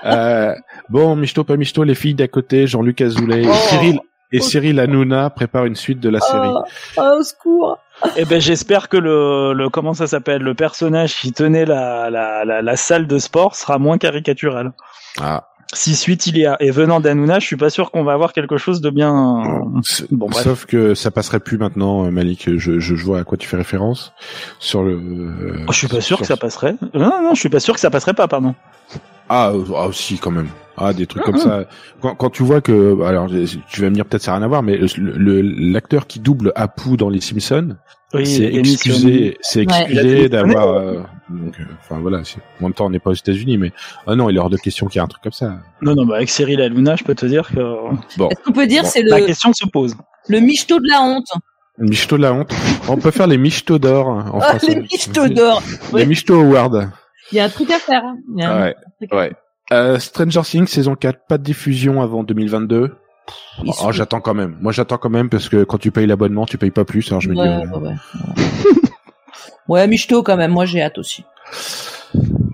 Euh, bon, Michto, pas Michto, les filles d'à côté, Jean-Luc Azoulay Oh. Cyril et Cyril Hanouna préparent une suite de la série. Oh, oh, au secours. Eh ben, j'espère que le, le, comment ça s'appelle, le personnage qui tenait la, la, la, la salle de sport sera moins caricatural. Ah. Si suite il y a, et venant d'Anouna, je suis pas sûr qu'on va avoir quelque chose de bien, bon, bref. Sauf que ça passerait plus maintenant, euh, Malik. Je, je vois à quoi tu fais référence sur le. euh, Oh, je suis pas sûr sur- que ça passerait. Non, non, je suis pas sûr que ça passerait pas, pardon. Ah, euh, ah, si quand même. Ah, des trucs comme ça. Quand, quand tu vois que, alors, tu vas me dire peut-être ça n'a rien à voir, mais l'acteur qui double Apu dans Les Simpsons, Oui, c'est excusé, c'est excusé d'avoir. euh, euh, enfin voilà. En même temps, on n'est pas aux États-Unis, mais ah non, il est hors de question qu'il y ait un truc comme ça. Non, non, bah, avec Cyril Hanouna, je peux te dire que Est-ce qu'on peut dire Bon, c'est la le, question se pose. le michto de la honte Michto de la honte. On peut faire les Michto d'or en Ah, français. les michtos d'or. Les Michto Awards. Il y a un truc à faire. hein. Il y a un Ouais. truc à Ouais. Euh, Stranger Things saison 4, pas de diffusion avant 2022. Ils Oh, j'attends quand même. Moi, j'attends quand même parce que quand tu payes l'abonnement, tu payes pas plus. Alors je me dis. Ouais, euh, ouais, ouais. ouais, quand même. Moi, j'ai hâte aussi.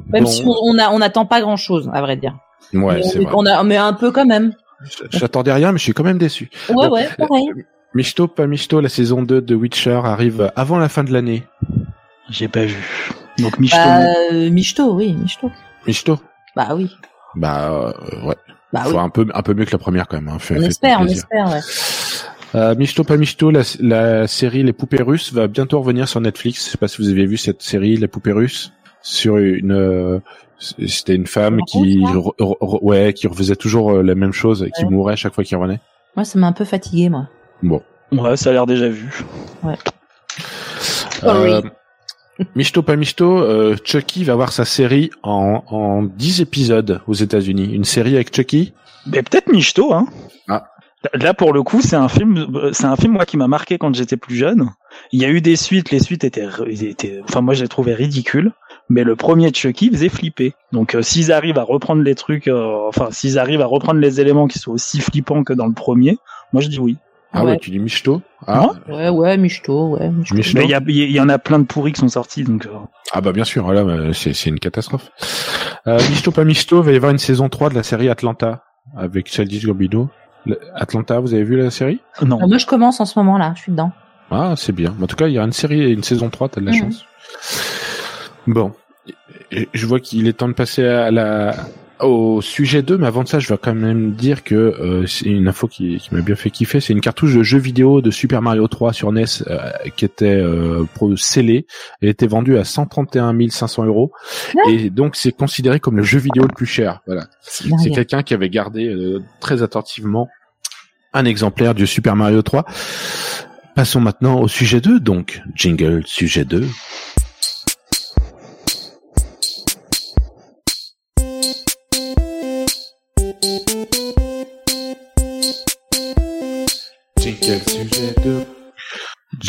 Même Bon. si on, on a, on n'attend pas grand chose, à vrai dire. ouais, mais, c'est vrai. on a, mais un peu quand même. J'attendais rien, mais je suis quand même déçu. Ouais, Bon, ouais, pareil. Michto, pas Michto, la saison 2 de Witcher arrive avant la fin de l'année. J'ai pas vu. Donc Michto. Bah, euh, michto, oui, michto. Michto? Bah oui. Bah euh, ouais. Bah Faut oui. un peu un peu mieux que la première quand même. Hein. Fait- On espère, on espère, ouais. Euh, Michto, pas Michto, la, la série Les Poupées Russes va bientôt revenir sur Netflix. Je sais pas si vous avez vu cette série Les Poupées Russes sur une. euh, C'était une femme qui, rouge, là re- re- re- ouais, qui refaisait toujours la même chose et qui Ouais. mourait à chaque fois qu'il revenait. Moi, ça m'a un peu fatigué, moi. Bon. Ouais, ça a l'air déjà vu. Euh, Michto pas Michto, euh, Chucky va avoir sa série en, en 10 épisodes aux États-Unis. Une série avec Chucky? Mais peut-être Michto, hein. Ah. Là, pour le coup, c'est un film, euh, c'est un film moi qui m'a marqué quand j'étais plus jeune. Il y a eu des suites, les suites étaient, étaient enfin moi je les trouvais ridicules. Mais le premier Chucky faisait flipper. Donc euh, s'ils arrivent à reprendre les trucs, euh, enfin s'ils arrivent à reprendre les éléments qui sont aussi flippants que dans le premier, moi je dis oui. Ah ouais, Ouais. tu dis Michto Ah, Ouais, ouais, michto, ouais. michto. Michto Mais il y, a- il y en a plein de pourris qui sont sortis, donc euh, Ah bah bien sûr, voilà, bah, c'est c'est une catastrophe. Euh, Michto pas Michto, va y avoir une saison 3 de la série Atlanta avec Childish Gambino. Atlanta, vous avez vu la série? Non. Ah, moi, je commence en ce moment, là. Je suis dedans. Ah, c'est bien. En tout cas, il y a une série et une saison 3, t'as de la chance. Bon. Je vois qu'il est temps de passer à la, au sujet 2, mais avant de ça, je vais quand même dire que euh, c'est une info qui, qui m'a bien fait kiffer. C'est une cartouche de jeu vidéo de Super Mario 3 sur NES euh, qui était euh, scellée. Elle était vendue à 131 500 euros. Et donc, c'est considéré comme le jeu vidéo le plus cher. Voilà. C'est quelqu'un qui avait gardé euh, très attentivement un exemplaire du Super Mario 3. Passons maintenant au sujet 2, donc. Jingle, sujet 2.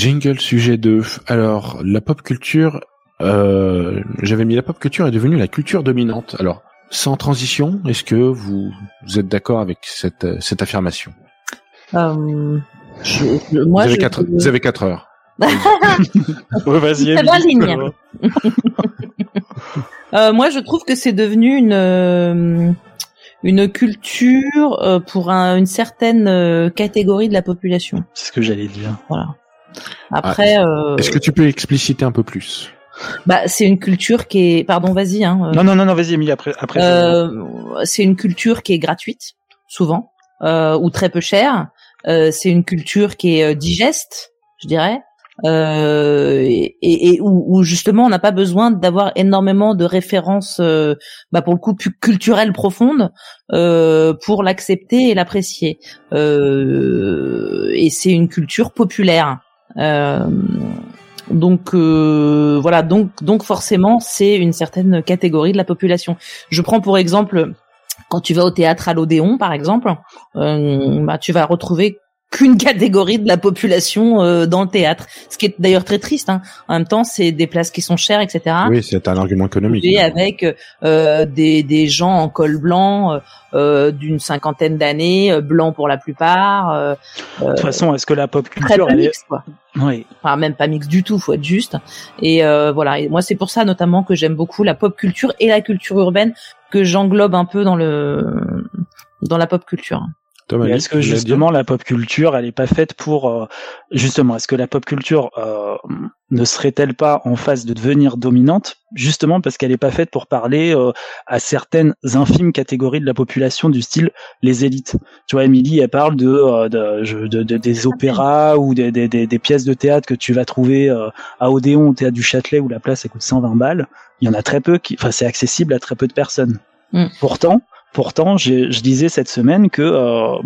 Jingle, sujet 2. Alors, la pop culture, euh, j'avais mis la pop culture est devenue la culture dominante. Alors, sans transition, est-ce que vous, vous êtes d'accord avec cette, cette affirmation? Euh, je, je- moi, vous, avez je- quatre, vous avez quatre heures. *laughs* *laughs* Ouais, vas-y. Ligne. Euh, moi, je trouve que c'est devenu une une culture pour un- une certaine catégorie de la population. C'est ce que j'allais dire. Voilà. Après, euh, Ah, Est-ce que tu peux expliciter un peu plus? Bah, c'est une culture qui est, pardon, vas-y. Hein, euh, Non, non, non, non, vas-y, Émilie, après. après Euh, c'est une culture qui est gratuite, souvent, euh, ou très peu chère. Euh, c'est une culture qui est digeste, je dirais, euh, et, et, et où, où justement on n'a pas besoin d'avoir énormément de références, euh, bah pour le coup plus culturelles profondes, euh, pour l'accepter et l'apprécier. Euh, et c'est une culture populaire. Euh, donc euh, voilà, donc donc forcément c'est une certaine catégorie de la population. Je prends pour exemple quand tu vas au théâtre à l'Odéon par exemple, euh, bah tu vas retrouver qu'une *laughs* catégorie de la population euh, dans le théâtre, ce qui est d'ailleurs très triste. Hein. En même temps, c'est des places qui sont chères, etc. Oui, c'est un argument économique. Et avec euh, des, des gens en col blanc euh, d'une cinquantaine d'années, euh, blancs pour la plupart. Euh, de toute façon, est-ce que la pop culture, elle mix, quoi. Oui. Enfin, même pas mix du tout, faut être juste. Et voilà. Et moi, c'est pour ça notamment que j'aime beaucoup la pop culture et la culture urbaine que j'englobe un peu dans le dans la pop culture. Est-ce que justement la pop culture, elle est pas faite pour euh, justement Est-ce que la pop culture euh, ne serait-elle pas en phase de devenir dominante? Justement parce qu'elle est pas faite pour parler euh, à certaines infimes catégories de la population du style les élites. Tu vois, Émilie, elle parle de, de, de, des opéras ou des, des, des, pièces de théâtre que tu vas trouver à Odéon au théâtre du Châtelet où la place elle coûte 120 balles. Il y en a très peu qui, enfin, c'est accessible à très peu de personnes. Mm. Pourtant Pourtant, je, je, disais cette semaine que euh,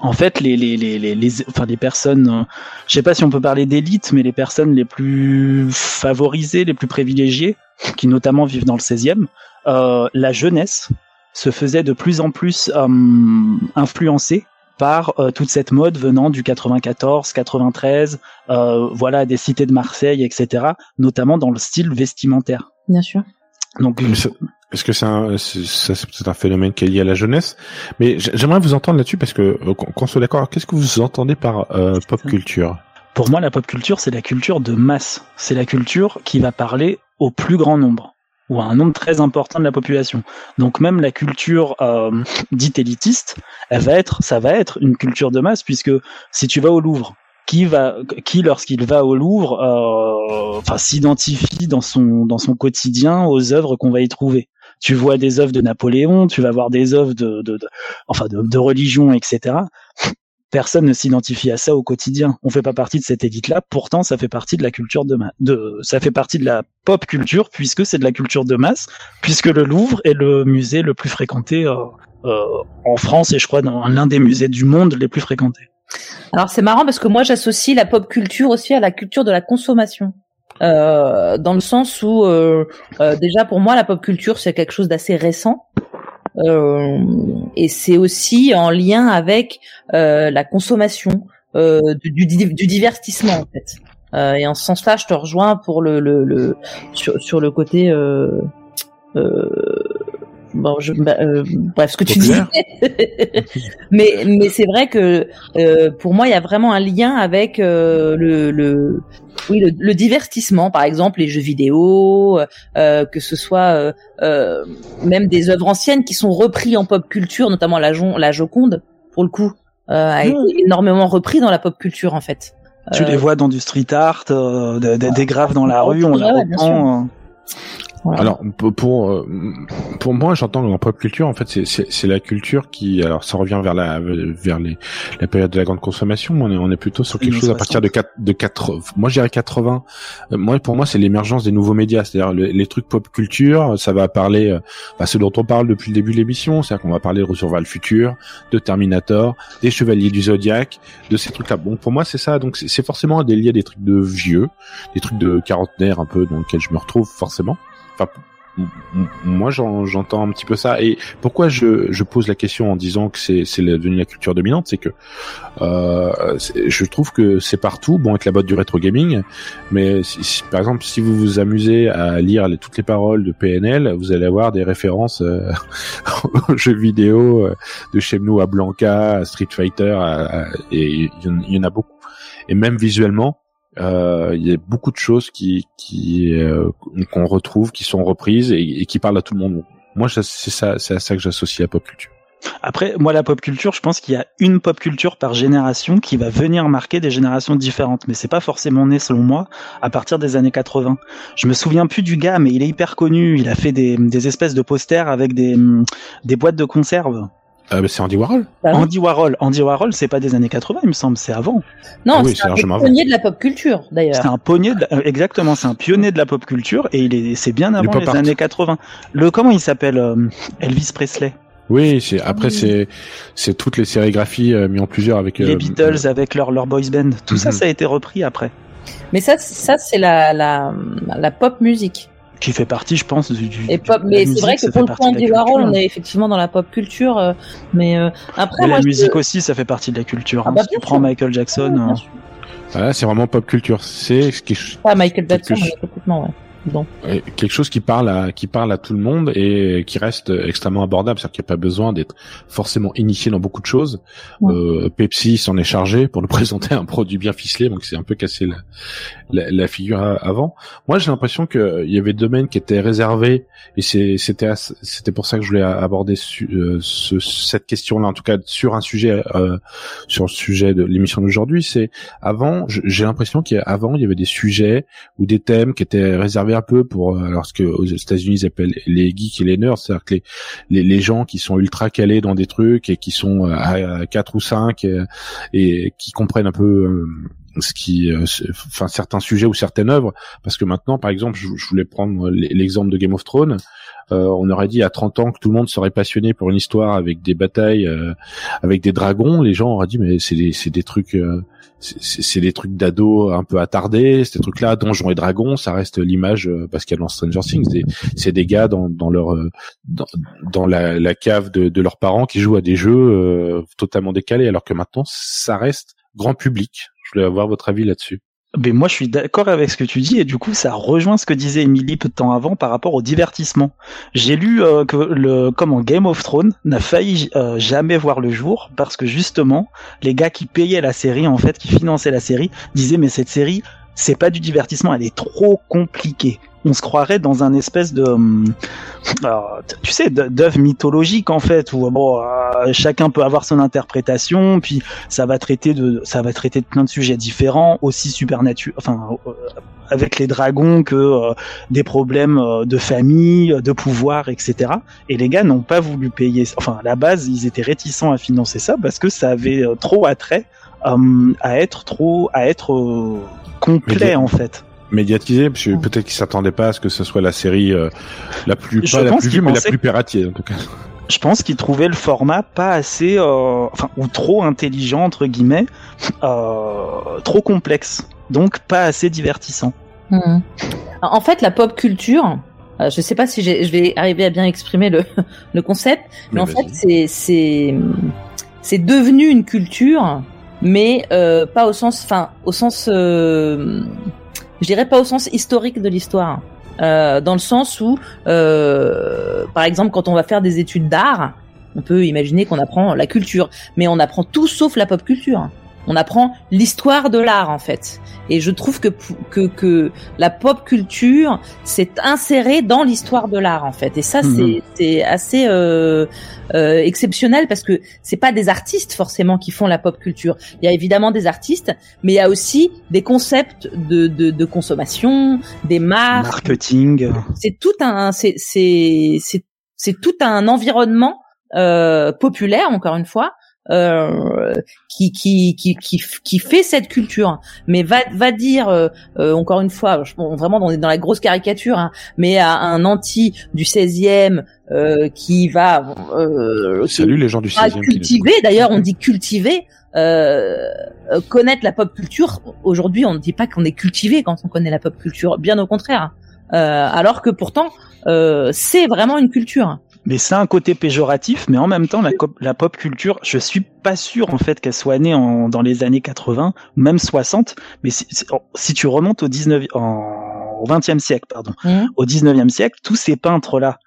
en fait, les, les, les, les, enfin, les personnes, euh, je sais pas si on peut parler d'élite, mais les personnes les plus favorisées, les plus privilégiées, qui notamment vivent dans le 16e, euh, la jeunesse se faisait de plus en plus euh, influencée par euh, toute cette mode venant du 94, 93, euh, voilà, des cités de Marseille, etc., notamment dans le style vestimentaire. Bien sûr. Donc, est-ce que c'est un, c'est un phénomène qui est lié à la jeunesse Mais j'aimerais vous entendre là-dessus parce que euh, qu'on soit d'accord. Qu'est-ce que vous entendez par euh, pop culture? Pour moi, la pop culture, c'est la culture de masse. C'est la culture qui va parler au plus grand nombre ou à un nombre très important de la population. Donc même la culture euh, dite élitiste, elle va être, ça va être une culture de masse puisque si tu vas au Louvre, qui va, qui lorsqu'il va au Louvre, euh, enfin s'identifie dans son dans son quotidien aux œuvres qu'on va y trouver? Tu vois des œuvres de Napoléon, tu vas voir des œuvres de, de, enfin de, religion, etc. Personne ne s'identifie à ça au quotidien. On fait pas partie de cette élite-là. Pourtant, ça fait partie de la culture de, de ça fait partie de la pop culture puisque c'est de la culture de masse, puisque le Louvre est le musée le plus fréquenté euh, euh, en France et je crois dans l'un des musées du monde les plus fréquentés. Alors c'est marrant parce que moi j'associe la pop culture aussi à la culture de la consommation. Euh, dans le sens où euh, euh, déjà pour moi la pop culture c'est quelque chose d'assez récent euh, et c'est aussi en lien avec euh, la consommation du, du, du, divertissement en fait. et en ce sens-là, je te rejoins pour le, le, le sur, sur le côté bon, je, bah, euh, bref, ce que tu dis. *laughs* mais mais c'est vrai que euh, pour moi, il y a vraiment un lien avec euh, le, le oui le, divertissement, par exemple les jeux vidéo, euh, que ce soit euh, même des œuvres anciennes qui sont reprises en pop culture, notamment la, la Joconde pour le coup a été énormément repris dans la pop culture en fait. Tu les vois dans du street art, des graves dans la rue, on la reprend. Alors pour euh, pour moi, j'entends en pop culture en fait c'est la culture qui alors ça revient vers la vers les la période de la grande consommation. On est on est plutôt sur quelque chose à partir de 4 de 4 moi je 80. Euh, moi pour moi c'est l'émergence des nouveaux médias, c'est-à-dire les, trucs pop culture, ça va parler euh, bah, ce dont on parle depuis le début de l'émission, c'est-à-dire qu'on va parler de Retour le futur, de Terminator, des Chevaliers du Zodiac, de ces trucs-là. Bon pour moi c'est ça donc c'est forcément des liens des trucs de vieux, des trucs de quarantenaire un peu dans lesquels je me retrouve forcément moi j'entends un petit peu ça. Et pourquoi je, pose la question en disant que c'est devenu la culture dominante, c'est que euh, je trouve que c'est partout. Bon avec la botte du rétro gaming, mais par exemple si vous vous amusez à lire toutes les paroles de PNL, vous allez avoir des références euh, *laughs* aux jeux vidéo euh, de Shenmue à Blanca, à Street Fighter, et il y en a beaucoup. Et même visuellement, euh, il y a beaucoup de choses qui qui euh, qu'on retrouve, qui sont reprises et, qui parlent à tout le monde. Moi, c'est ça, c'est à ça que j'associe la pop culture. Après, moi, la pop culture, je pense qu'il y a une pop culture par génération qui va venir marquer des générations différentes. Mais c'est pas forcément né, selon moi, à partir des années 80. Je me souviens plus du gars, mais il est hyper connu. Il a fait des, des espèces de posters avec des, des boîtes de conserve. Euh, c'est Andy Warhol. Bah Andy Warhol. Andy Warhol, c'est pas des années 80, il me semble, c'est avant. Non, ah c'est un pionnier de la pop culture, d'ailleurs. C'est un pionnier, de euh, exactement, c'est un pionnier de la pop culture et il est, c'est bien avant les années 80. Le comment il s'appelle euh, Elvis Presley? Oui, c'est après c'est c'est toutes les sérigraphies euh, mis en plusieurs avec les Beatles avec leur leur boys band. Tout ça, mhm. ça a été repris après. Mais ça, ça c'est la, la la pop musique. Qui fait partie, je pense, du. du et pop, mais c'est musique, vrai que pour le point Andy Warhol, on est effectivement dans la pop culture, euh, mais euh, après Mais moi la je- musique aussi, ça fait partie de la culture. Ah hein. bah, si tu prends sûr. Michael Jackson, Ouais, euh, sûr. Voilà, c'est vraiment pop culture. C'est ce qui pas Michael Jackson, quelque mais complètement ouais. Donc, Ouais, quelque chose qui parle à qui parle à tout le monde et qui reste extrêmement abordable, c'est-à-dire qu'il n'y a pas besoin d'être forcément initié dans beaucoup de choses. Ouais. Euh, Pepsi s'en est chargé pour nous *laughs* présenter un produit bien ficelé, donc c'est un peu cassé la, la, la figure avant. Moi, j'ai l'impression que il y avait des domaines qui étaient réservés et c'était c'était pour ça que je voulais aborder euh, ce- cette question-là, en tout cas sur un sujet euh, sur le sujet de l'émission d'aujourd'hui. C'est avant, j'ai l'impression qu'avant il y avait des sujets ou des thèmes qui étaient réservés un peu pour euh, alors ce que aux États-Unis ils appellent les geeks et les nerds, c'est-à-dire que les, les les gens qui sont ultra calés dans des trucs et qui sont euh, à, à 4 ou 5 et, et qui comprennent un peu euh, ce qui euh, enfin certains sujets ou certaines œuvres. Parce que maintenant par exemple je, je voulais prendre l'exemple de Game of Thrones. Euh, on aurait dit à 30 ans que tout le monde serait passionné pour une histoire avec des batailles euh, avec des dragons. Les gens auraient dit mais c'est des c'est des trucs euh, c'est- des trucs d'ado un peu attardés, ces trucs-là, donjons et dragons, ça reste l'image euh, parce qu'il y a dans Stranger Things, c'est des gars dans, dans leur euh, dans, dans la, cave de, de leurs parents qui jouent à des jeux totalement décalés, alors que maintenant ça reste grand public. Je voulais avoir votre avis là-dessus. Mais moi, je suis d'accord avec ce que tu dis et du coup, ça rejoint ce que disait Emily peu de temps avant par rapport au divertissement. J'ai lu euh, que le comment Game of Thrones n'a failli euh, jamais voir le jour parce que justement, les gars qui payaient la série, en fait, qui finançaient la série, disaient mais cette série, c'est pas du divertissement, elle est trop compliquée. On se croirait dans un espèce de, hum, tu sais, d'œuvre mythologique en fait, où bon, euh, chacun peut avoir son interprétation, puis ça va traiter de ça va traiter de plein de sujets différents aussi supernaturels enfin euh, avec les dragons que euh, des problèmes de famille de pouvoir etc et les gars n'ont pas voulu payer enfin à la base ils étaient réticents à financer ça parce que ça avait trop attrait euh, à être trop à être complet en fait Médiatisé, parce que peut-être qu'ils s'attendaient pas à ce que ce soit la série euh, la plus Je pas la plus vue, mais la plus piratier en tout cas. je pense qu'ils trouvaient le format pas assez euh, enfin ou trop intelligent entre guillemets euh, trop complexe donc pas assez divertissant Mhm. En fait, la pop culture, euh, je sais pas si je vais arriver à bien exprimer le, *laughs* le concept, mais, Mais en fait, c'est c'est c'est devenu une culture, mais euh, pas au sens, enfin, au sens, euh, je dirais pas au sens historique de l'histoire, euh, dans le sens où, euh, par exemple, quand on va faire des études d'art, on peut imaginer qu'on apprend la culture, mais on apprend tout sauf la pop culture. On apprend l'histoire de l'art en fait. Et je trouve que que, que la pop culture s'est insérée dans l'histoire de l'art en fait. Et ça Mhm. c'est c'est assez euh, euh, exceptionnel parce que c'est pas des artistes forcément qui font la pop culture. Il y a évidemment des artistes, mais il y a aussi des concepts de de, de consommation, des marques, marketing c'est tout un c'est c'est c'est tout un environnement euh, populaire encore une fois qui, qui qui qui qui fait cette culture mais va va dire euh, euh, encore une fois vraiment on est dans la grosse caricature hein, mais à un anti du 16e euh, qui va euh, Salut les gens du à 16e. qui nous cultiver, d'ailleurs on dit cultiver, euh, euh, connaître la pop culture. Aujourd'hui, on ne dit pas qu'on est cultivé quand on connaît la pop culture, bien au contraire. Euh, alors que pourtant, euh, c'est vraiment une culture. Mais c'est un côté péjoratif, mais en même temps, la, pop culture, je suis pas sûr en fait qu'elle soit née en, dans les années 80 ou même 60. Mais si, si- si tu remontes au 19, en, au 20e siècle, pardon, Mhm. au 19e siècle, tous ces peintres-là,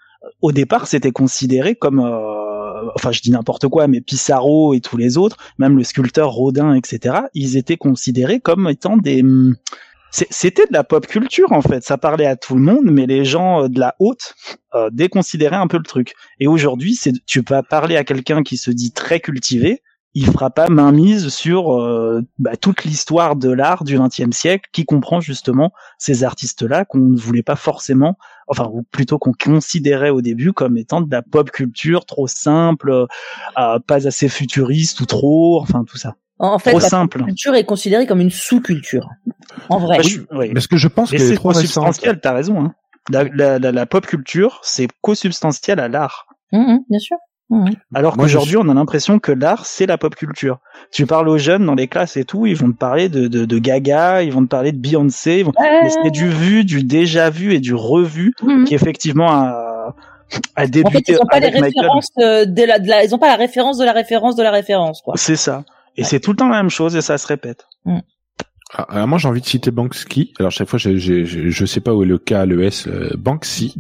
au départ, c'était considéré comme, euh, enfin, je dis n'importe quoi, mais Pissarro et tous les autres, même le sculpteur Rodin, etc., ils étaient considérés comme étant des, hum, c'était de la pop culture en fait. Ça parlait à tout le monde, mais les gens euh, de la haute euh, déconsidéraient un peu le truc. Et aujourd'hui, c'est tu peux parler à quelqu'un qui se dit très cultivé, il fera pas mainmise sur euh, bah, toute l'histoire de l'art du XXe siècle, qui comprend justement ces artistes-là qu'on ne voulait pas forcément, enfin ou plutôt qu'on considérait au début comme étant de la pop culture trop simple, euh, pas assez futuriste ou trop, enfin tout ça, En fait, trop la simple. culture est considérée comme une sous-culture. En vrai. Bah, je oui. Parce que je pense Mais est c'est co-substantiel, t'as raison. Hein. La, la, la, la pop culture, c'est co-substantiel à l'art. Mhm, bien sûr. Mhm. Alors qu'aujourd'hui, on a l'impression que l'art, c'est la pop culture. Tu parles aux jeunes dans les classes et tout, ils vont te parler de, de, de Gaga, ils vont te parler de Beyoncé, ils vont... mais c'est du vu, du déjà vu et du revu qui effectivement a, a En fait, débuté ils ont pas les références euh, de la, de la, ils ont pas la référence de la référence de la référence, quoi. C'est ça. Et c'est tout le temps la même chose et ça se répète. Ah, Alors moi j'ai envie de citer Banksy. Alors chaque fois j'ai- j'ai- je sais pas où est le K, le S, euh, Banksy.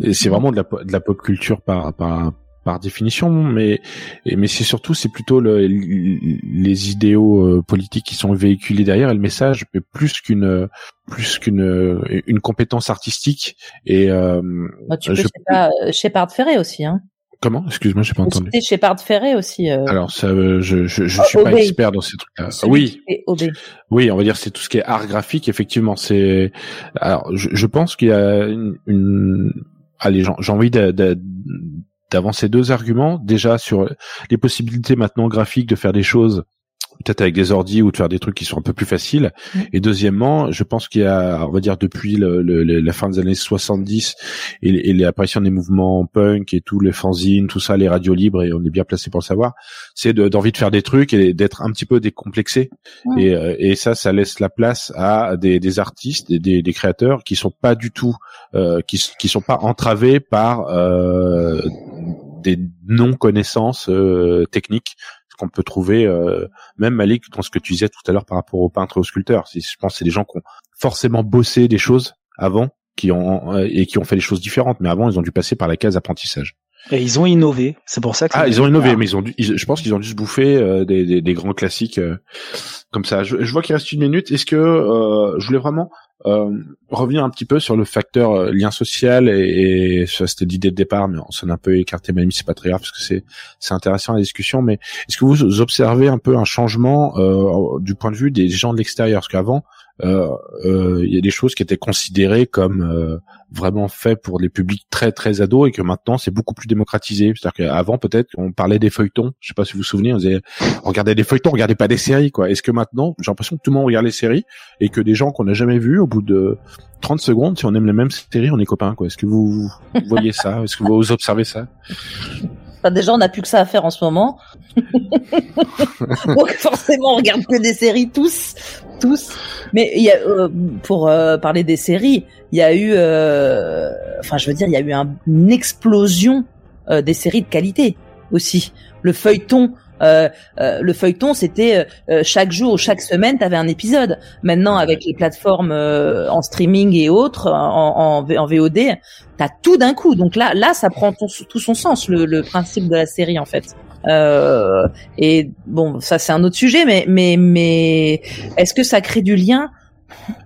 Et c'est vraiment de la, de la pop culture par, par, par définition, mais, mais c'est surtout, c'est plutôt le, les idéaux euh, politiques qui sont véhiculés derrière et le message, mais plus qu'une, plus qu'une, une compétence artistique. Et, euh, bah, tu peux, je- je sais pas, euh, Shepard Ferré aussi, hein. Comment? Excuse-moi, j'ai pas entendu. C'était Shepard Ferré aussi. Euh, Alors ça, euh, je, je, je Oh, suis pas expert dans ces trucs-là. Oui. Oui, on va dire c'est tout ce qui est art graphique. Effectivement, c'est. Alors, je, je pense qu'il y a une. une... Allez, j'ai envie d'a- d'a- d'avancer deux arguments. Déjà sur les possibilités maintenant graphiques de faire des choses peut-être avec des ordis ou de faire des trucs qui sont un peu plus faciles. Mm. Et deuxièmement, je pense qu'il y a, on va dire depuis le, le- le- la fin des années 70 et, et l'apparition des mouvements punk et tous les fanzines, tout ça, les radios libres, et on est bien placé pour le savoir, c'est de- d'envie de faire des trucs et d'être un petit peu décomplexé. Mm. Et, euh, et ça, ça laisse la place à des, des artistes, et des, des créateurs qui sont pas du tout, euh, qui, qui sont pas entravés par euh, des non connaissances euh, techniques qu'on peut trouver euh, même Malik dans ce que tu disais tout à l'heure par rapport aux peintres et aux sculpteurs. Je pense que c'est des gens qui ont forcément bossé des choses avant qui ont euh, et qui ont fait des choses différentes, mais avant ils ont dû passer par la case apprentissage. Et ils ont innové. C'est pour ça que Ah, ils ont innové, mais ils ont dû, ils- je pense qu'ils ont dû se bouffer euh, des, des, des grands classiques euh, comme ça. Je, je vois qu'il reste une minute. Est-ce que euh, je voulais vraiment revenir un petit peu sur le facteur euh, lien social et, et c'était l'idée de départ, mais on s'en a un peu écarté, même si c'est pas très grave parce que c'est c'est intéressant la discussion. Mais est-ce que vous observez un peu un changement euh, du point de vue des gens de l'extérieur? Parce qu'avant, euh, euh, il y a des choses qui étaient considérées comme euh, vraiment fait pour les publics très très ados et que maintenant c'est beaucoup plus démocratisé. C'est-à-dire qu'avant peut-être on parlait des feuilletons. Je sais pas si vous vous souvenez, on, disait, on regardait des feuilletons, on regardait pas des séries quoi. Est-ce que maintenant j'ai l'impression que tout le monde regarde les séries et que des gens qu'on n'a jamais vus au bout de 30 secondes, si on aime les mêmes séries, on est copains quoi. Est-ce que vous *laughs* voyez ça? Est-ce que vous observez ça? Enfin, déjà, on n'a plus que ça à faire en ce moment. *laughs* *laughs* Donc forcément, on regarde que des séries tous, Mais y a, euh, pour euh, parler des séries, il y a eu, euh, enfin, je veux dire, il y a eu un- une explosion euh, des séries de qualité aussi. Le feuilleton. euh, euh, le feuilleton, c'était euh, chaque jour, chaque semaine, t'avais un épisode. Maintenant, avec les plateformes euh, en streaming et autres, en, en, en VOD, t'as tout d'un coup. Donc là, là, ça prend tout son sens, le, le principe de la série en fait. Euh, et bon, ça c'est un autre sujet, mais mais mais est-ce que ça crée du lien?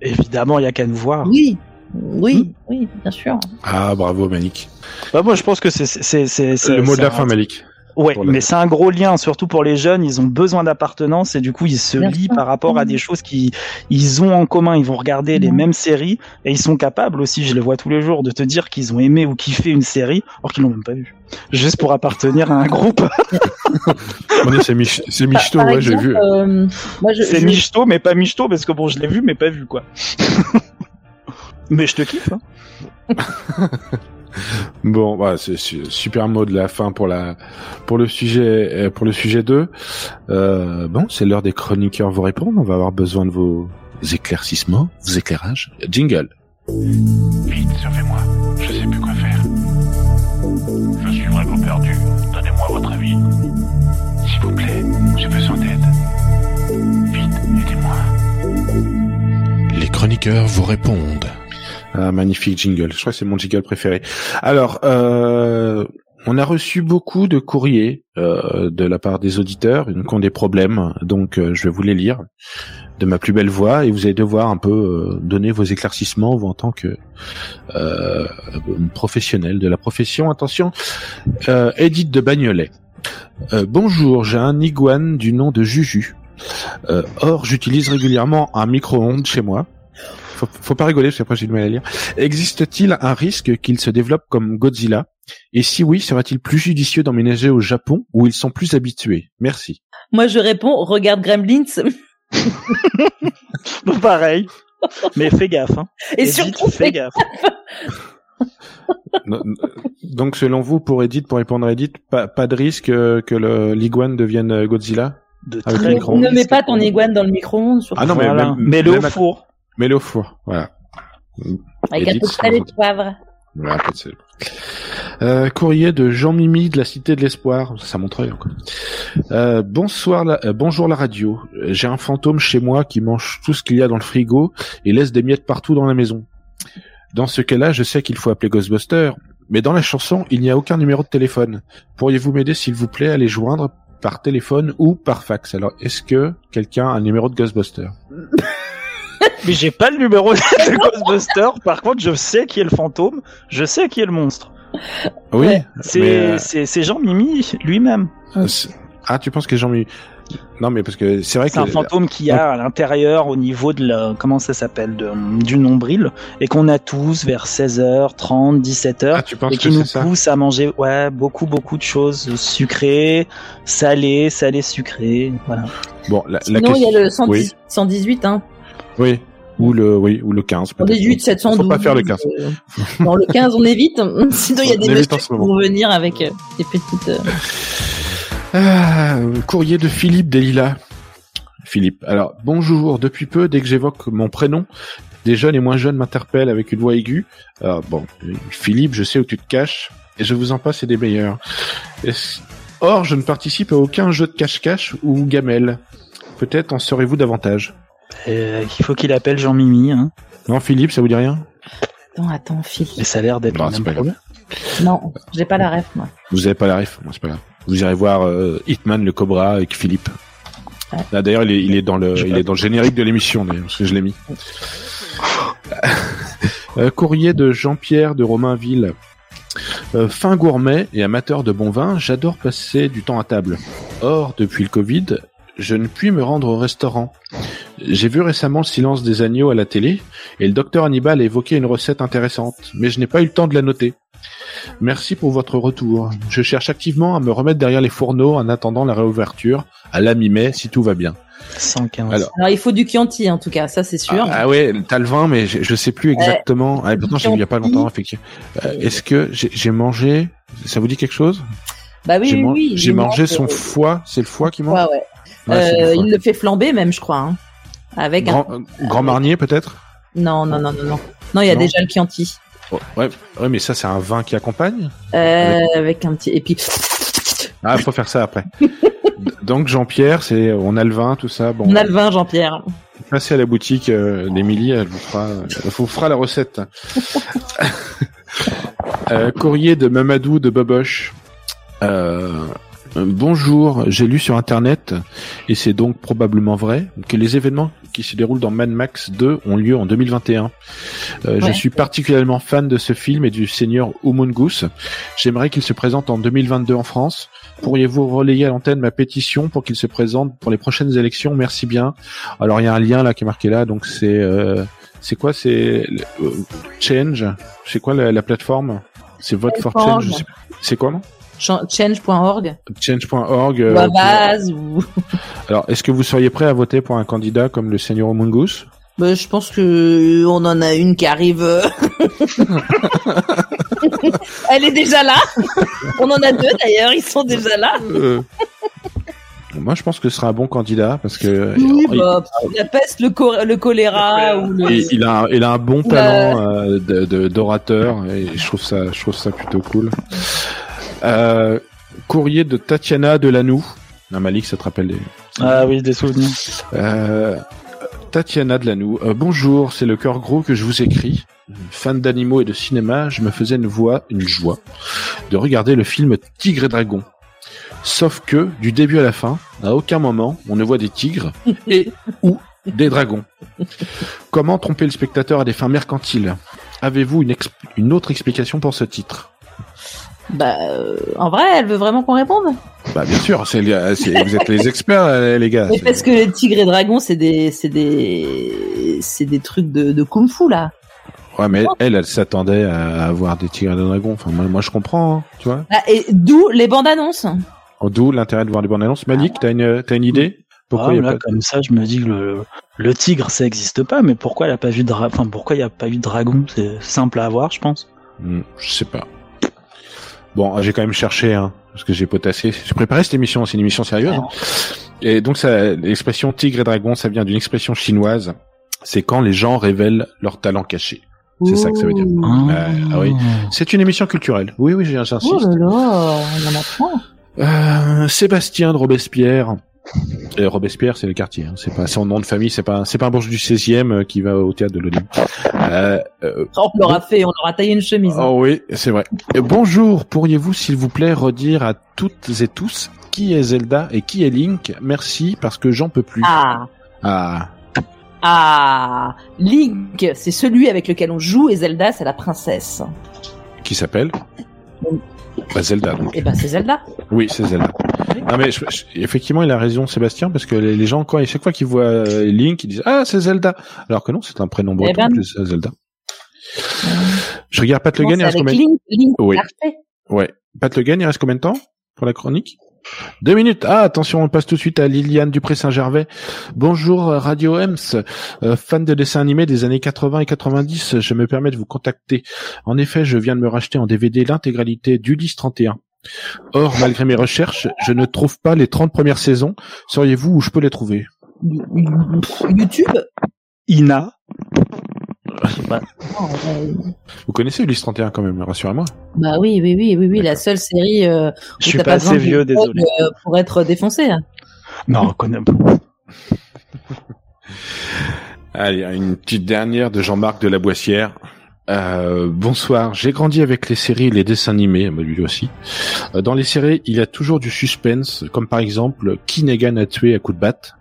Évidemment, il y a qu'à nous voir. Oui, oui, oui, bien sûr. Ah bravo Malik. Bah, moi, je pense que c'est c'est c'est c'est- Le mot de la fin Malik. Ouais, mais c'est un gros lien, surtout pour les jeunes. Ils ont besoin d'appartenance et du coup, ils se lient par rapport à Mhm. des choses qui ils ont en commun. Ils vont regarder les Mhm. mêmes séries et ils sont capables aussi, je les vois tous les jours, de te dire qu'ils ont aimé ou kiffé une série alors qu'ils l'ont même pas vue. Juste pour appartenir à un groupe. *laughs* C'est Mich Michto, Par ouais j'ai vu. euh, C'est je- michto, mais pas michto parce que bon, je l'ai vu, mais pas vu quoi. *laughs* mais je te kiffe. Hein. *laughs* *laughs* Bon, bah, c'est su- super mot de la fin pour la pour le sujet euh, pour le sujet 2. Euh, bon, c'est l'heure des chroniqueurs vous répondre. On va avoir besoin de vos éclaircissements, vos éclairages. Jingle. Vite, sauvez-moi. Je sais plus quoi faire. Je suis vraiment perdu. Donnez-moi votre avis. S'il vous plaît, j'ai besoin d'aide. Vite, aidez-moi. Les chroniqueurs vous répondent. Ah, magnifique jingle. Je crois que c'est mon jingle préféré. Alors, euh, on a reçu beaucoup de courriers euh, de la part des auditeurs, ils ont des problèmes, donc euh, je vais vous les lire de ma plus belle voix et vous allez devoir un peu euh, donner vos éclaircissements vous en tant que euh, professionnel de la profession. Attention, Edith de Bagnolet. Bonjour, j'ai un iguane du nom de Juju. Or, j'utilise régulièrement un micro-ondes chez moi. Faut, faut pas rigoler, parce qu'après j'ai du mal à lire. Existe-t-il un risque qu'il se développe comme Godzilla? Et si oui, serait-il plus judicieux d'emménager au Japon où ils sont plus habitués? Merci. moi je réponds, regarde Gremlins *laughs* Pareil. Mais fais gaffe. Hein. et Edith, surtout fais gaffe. Donc, selon vous, pour Edith, pour répondre à Edith, pas, pas de risque euh, que le l'iguane devienne euh, Godzilla? De très Ne, mets pas ton iguane dans le micro-ondes, surtout. Ah non, mais Voilà. même- Mets-le même au à- four. Mets-le au four, voilà. avec un peu de sel et de poivre. Voilà, pas de sel. Euh, courrier de Jean-Mimi de la Cité de l'Espoir, ça montrait quoi. Euh, bonsoir, la, euh, bonjour la radio. J'ai un fantôme chez moi qui mange tout ce qu'il y a dans le frigo et laisse des miettes partout dans la maison. Dans ce cas-là, je sais qu'il faut appeler Ghostbuster, mais dans la chanson, il n'y a aucun numéro de téléphone. Pourriez-vous m'aider s'il vous plaît à les joindre par téléphone ou par fax? Alors, est-ce que quelqu'un a un numéro de Ghostbuster? Mais j'ai pas le numéro *laughs* de Ghostbuster. Par contre, je sais qui est le fantôme. Je sais qui est le monstre. Oui, Ouais. C'est mais, euh, c'est c'est Jean Mimi lui-même. euh, ah, tu penses que Jean-Mi Non, mais parce que c'est vrai C'est un que fantôme qui a à l'intérieur au niveau de la comment ça s'appelle de, du nombril et qu'on a tous vers 16h30, 17h ah, tu penses et que qui nous ça pousse à manger ouais beaucoup beaucoup de choses sucrées, salées, salées sucrées, voilà. Bon, la, la Sinon, il y a question- le 110 Oui. 118, hein. Oui. Ou le, oui, ou le 15. peut-être. 118, 712. Faut pas faire le 15. euh, *laughs* Non, le 15, on évite. *laughs* Sinon, il y a On des messieurs qui vont venir avec euh, des petites... euh, Ah, courrier de Philippe Delila. Philippe. Alors, bonjour. Depuis peu, dès que j'évoque mon prénom, des jeunes et moins jeunes m'interpellent avec une voix aiguë. Alors, bon, Philippe, je sais où tu te caches, et je vous en passe et des meilleurs. Or, je ne participe à aucun jeu de cache-cache ou gamelle. Peut-être en saurez-vous davantage. Euh, il faut qu'il appelle Jean Mimi hein. Non, Philippe, ça vous dit rien? Attends, attends, Philippe. Mais ça a l'air d'être Non, le c'est pas grave. problème. Non, j'ai pas la ref, moi. Vous avez pas la ref, bon, c'est pas grave. Vous irez voir euh, Hitman le Cobra avec Philippe. Ouais. Là, d'ailleurs, il est, il est dans le, Je il est dans le générique de l'émission, d'ailleurs, parce que je l'ai mis. *laughs* Euh, courrier de Jean-Pierre de Romainville. Euh, fin gourmet et amateur de bon vin, j'adore passer du temps à table. Or, depuis le Covid, je ne puis me rendre au restaurant. J'ai vu récemment le silence des agneaux à la télé et le docteur Hannibal a évoqué une recette intéressante, mais je n'ai pas eu le temps de la noter. Merci pour votre retour. Je cherche activement à me remettre derrière les fourneaux en attendant la réouverture à la mi-mai si tout va bien. 115. Alors, Alors, il faut du Chianti, en tout cas, ça, c'est sûr. Ah, ah ouais, t'as le vin, mais je, je sais plus exactement. Ah, pourtant, j'ai vu il y a pas longtemps, effectivement. Euh, Est-ce que j'ai mangé Ça vous dit quelque chose? Bah oui, J'ai oui, man- oui. j'ai mangé mange, son euh, foie. C'est le foie qui mange? foie, ouais. Euh, il le fait flamber, même, je crois. Hein. Avec un... Grand, euh, Grand Marnier peut-être? Non, non, non, non, non. Non, il y a Non. déjà le Chianti. Ouais, ouais, mais ça c'est un vin qui accompagne? Euh, avec un petit... Et puis... Ah, faut faire ça après. *laughs* Donc Jean-Pierre, c'est on a le vin, tout ça. Bon, On a le vin, Jean-Pierre. passez à la boutique euh, d'Émilie, elle vous fera, elle vous fera la recette. *laughs* Euh, courrier de Mamadou de Boboche. Euh, bonjour, j'ai lu sur internet, et c'est donc probablement vrai, que les événements qui se déroulent dans Mad Max 2 ont lieu en 2021. Euh, Je suis particulièrement fan de ce film et du seigneur Humungus. J'aimerais qu'il se présente en 2022 en France. Pourriez-vous relayer à l'antenne ma pétition pour qu'il se présente pour les prochaines élections? Merci bien. Alors il y a un lien là qui est marqué là, donc c'est euh, c'est quoi? C'est euh, Change? C'est quoi la, la plateforme? C'est Vote for Change. C'est quoi non? Change.org. Change.org. euh, ou à pour- base, ou... *laughs* Alors est-ce que vous seriez prêt à voter pour un candidat comme le seigneur Mungus? Bah, je pense que on en a une qui arrive. euh. *laughs* Elle est déjà là. On en a deux d'ailleurs, ils sont déjà là. Euh, Moi je pense que ce sera un bon candidat parce que Oui, il, bah, la peste, le, choléra ou le. il- il a un, il a un bon talent euh, d'orateur et je trouve ça je trouve ça plutôt cool. Euh, courrier de Tatiana Delanou. Non, Malik, ça te rappelle des... Ah oui, des souvenirs. Euh, Tatiana Delanou. Euh, bonjour, c'est le cœur gros que je vous écris. Fan d'animaux et de cinéma, je me faisais une voix, une joie, de regarder le film Tigre et Dragon. Sauf que, du début à la fin, à aucun moment, on ne voit des tigres *laughs* et ou des dragons. Comment tromper le spectateur à des fins mercantiles? Avez-vous une, une autre explication pour ce titre? Bah, euh, en vrai, elle veut vraiment qu'on réponde. Bah bien sûr, c'est, c'est- vous êtes les experts euh, les gars. Mais parce que les tigres et dragons, c'est des, c'est des, c'est des trucs de, de kung-fu là. Ouais, mais elle, elle s'attendait à avoir des tigres et des dragons. Enfin, moi, moi, je comprends, hein, tu vois. Ah, et d'où les bandes annonces. Oh, D'où l'intérêt de voir les bandes annonces. Malik, t'as une, t'as une idée? Pourquoi Ah, il y a là, pas comme ça, je me dis que le, le tigre, ça existe pas, mais pourquoi il a pas vu de dra... enfin, pourquoi il y a pas eu de dragon? C'est simple à avoir, je pense. Hmm, je sais pas. Bon, j'ai quand même cherché, hein, parce que j'ai potassé. J'ai préparé cette émission, c'est une émission sérieuse. hein. Et donc, ça, l'expression tigre et dragon, ça vient d'une expression chinoise. C'est quand les gens révèlent leur talent caché. C'est ça que ça veut dire. Euh, ah oui. C'est une émission culturelle. Oui, oui, j'insiste. Oh là là, on en apprend. Euh, Sébastien de Robespierre. Et Robespierre, c'est le quartier. Hein. C'est pas son nom de famille. C'est pas c'est pas un bourge du 16e euh, qui va au théâtre de l'Olympie. Euh, euh, On l'aura fait, on aura taillé une chemise. hein. oh oui, c'est vrai. Bonjour. Pourriez-vous, s'il vous plaît, redire à toutes et tous qui est Zelda et qui est Link? Merci parce que j'en peux plus. Ah, Ah. ah, Link, c'est celui avec lequel on joue et Zelda, c'est la princesse. Qui s'appelle? Bah, Zelda. Donc. Et ben c'est Zelda. Oui, c'est Zelda. Non mais je- je- effectivement, il a raison, Sébastien, parce que les, les gens, quand chaque fois qu'ils voient euh, Link, ils disent ah c'est Zelda, alors que non, c'est un prénom breton, ben. plus, euh, Zelda. Je regarde Pat Le il reste combien Link, Link Oui. Ouais. Pat Le il reste combien de temps pour la chronique? Deux minutes. Ah, attention, on passe tout de suite à Liliane Dupré-Saint-Gervais. Bonjour euh, Radio Ems, Euh, fan de dessins animés des années 80 et 90. Je me permets de vous contacter. En effet, je viens de me racheter en DVD l'intégralité d'Ulysse 31. Or, malgré mes recherches, je ne trouve pas les 30 premières saisons. Sauriez-vous où je peux les trouver? YouTube? Ina? Ouais. *laughs* Vous connaissez Ulysse 31 quand même, rassurez-moi. Bah oui, oui, oui, oui, oui, la seule série. Euh, Je suis pas assez vieux, code, désolé. euh, pour être défoncé. hein. Non, connais *laughs* Allez, une petite dernière de Jean-Marc de la Boissière. Euh, bonsoir, j'ai grandi avec les séries et les dessins animés, bah, lui aussi. Euh, dans les séries, il y a toujours du suspense, comme par exemple qui Negan a tué à coup de batte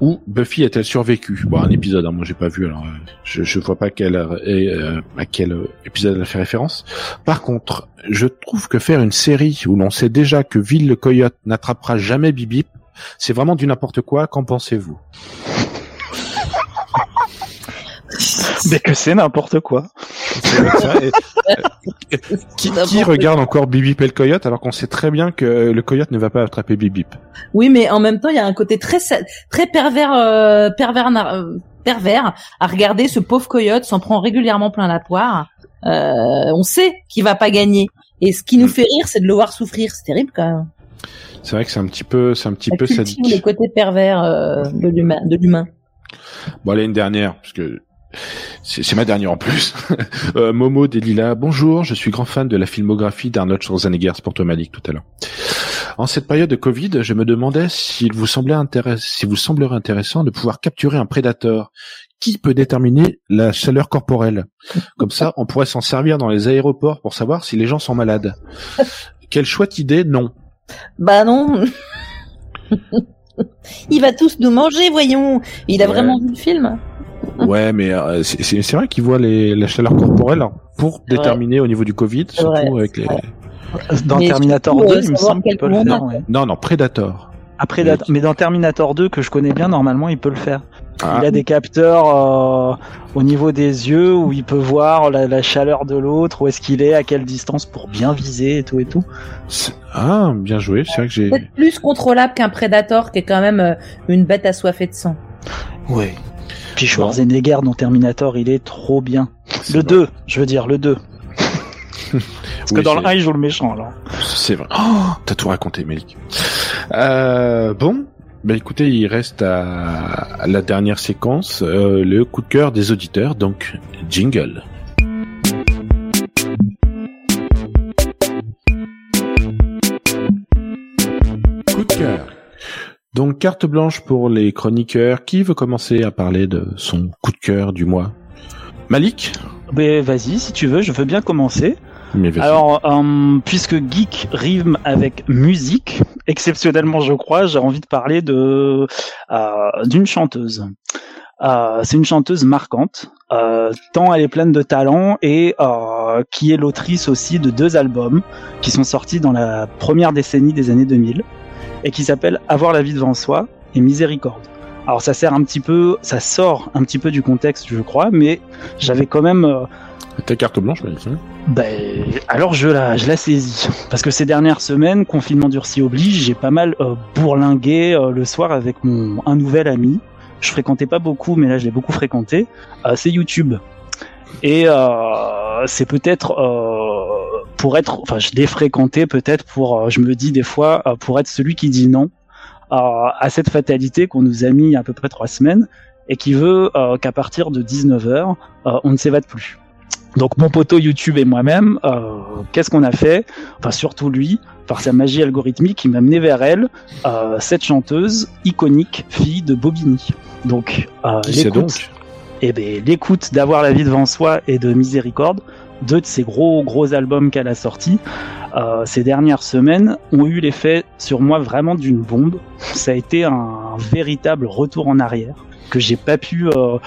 ou Buffy a-t-elle survécu? Bon, un épisode, hein, moi j'ai pas vu, alors euh, je, je vois pas quel, euh, à quel euh, épisode elle fait référence. Par contre, je trouve que faire une série où l'on sait déjà que Ville le Coyote n'attrapera jamais Bibip, c'est vraiment du n'importe quoi. Qu'en pensez-vous? Mais que c'est n'importe quoi. Ça, et- qui, qui regarde encore Bibip et le coyote alors qu'on sait très bien que le coyote ne va pas attraper Bibip Oui, mais en même temps, il y a un côté très très pervers, euh, pervers, euh, pervers à regarder ce pauvre coyote s'en prend régulièrement plein la poire. Euh, on sait qu'il va pas gagner. Et ce qui nous fait rire, c'est de le voir souffrir. C'est terrible quand même. C'est vrai que c'est un petit peu, c'est un petit Ça peu sadique. le côté pervers euh, de l'humain. De l'humain. Bon, allez, une dernière, parce que c'est ma dernière en plus. *laughs* Euh, Momo Delila, bonjour, je suis grand fan de la filmographie d'Arnold Schwarzenegger, Malik tout à l'heure. En cette période de Covid, je me demandais s'il vous semblait vous semblerait intéressant de pouvoir capturer un prédateur. Qui peut déterminer la chaleur corporelle Comme ça, on pourrait s'en servir dans les aéroports pour savoir si les gens sont malades. Quelle chouette idée, non. Bah non. *laughs* Il va tous nous manger, voyons. Il a Ouais. vraiment vu le film *laughs* Ouais, mais euh, c'est- vrai qu'ils voient les, la chaleur corporelle pour déterminer au niveau du Covid, surtout avec les... Dans Mais Terminator surtout, 2, euh, il me semble qu'il peut le faire. ouais. Non, non, Predator. Après, Oui. mais dans Terminator 2, que je connais bien, normalement, il peut le faire. Ah. Il a des capteurs euh, au niveau des yeux où il peut voir la, la chaleur de l'autre, où est-ce qu'il est, à quelle distance pour bien viser et tout et tout. Ah, bien joué. C'est vrai que j'ai. Peut-être plus contrôlable qu'un Predator qui est quand même une bête assoiffée de sang. Ouais. Puis Schwarzenegger dans Terminator, il est trop bien. Le 2, je veux dire, le 2. *laughs* Parce que dans le c'est- 1, il joue le méchant, alors. C'est vrai. Oh, t'as tout raconté, Melik. Euh, bon, bah écoutez, il reste à, à la dernière séquence, euh, le coup de cœur des auditeurs, donc jingle. Donc carte blanche pour les chroniqueurs. Qui veut commencer à parler de son coup de cœur du mois? Malik? Ben, vas-y, si tu veux, je veux bien commencer. Mais. Alors, euh, puisque geek rime avec musique, *laughs* exceptionnellement, je crois, j'ai envie de parler de euh, d'une chanteuse. Euh, c'est une chanteuse marquante, tant elle est pleine de talent et qui est l'autrice aussi de deux albums qui sont sortis dans la première décennie des années 2000 et qui s'appellent Avoir la vie devant soi et Miséricorde. Alors ça sert un petit peu, ça sort un petit peu du contexte, je crois, mais j'avais quand même euh, Ta carte blanche, Malik. hein ben, alors je la, je la saisis. Parce que ces dernières semaines, confinement durci oblige, j'ai pas mal euh, bourlingué euh, le soir avec mon un nouvel ami. Je fréquentais pas beaucoup, mais là je l'ai beaucoup fréquenté. Euh, c'est YouTube. Et euh, c'est peut-être euh, pour être, enfin, je l'ai fréquenté peut-être pour, euh, je me dis des fois, euh, pour être celui qui dit non à cette fatalité qu'on nous a mis à peu près trois semaines et qui veut qu'à partir de 19h, on ne s'évade plus. Donc mon poteau YouTube et moi-même, qu'est-ce qu'on a fait? Enfin surtout lui, par sa magie algorithmique, il m'a mené vers elle, cette chanteuse iconique, fille de Bobigny. Donc, l'écoute, eh ben, l'écoute d'avoir la vie devant soi et de Miséricorde, deux de ces gros gros albums qu'elle a sortis euh, ces dernières semaines ont eu l'effet sur moi vraiment d'une bombe. Ça a été un, véritable retour en arrière que j'ai pas pu euh,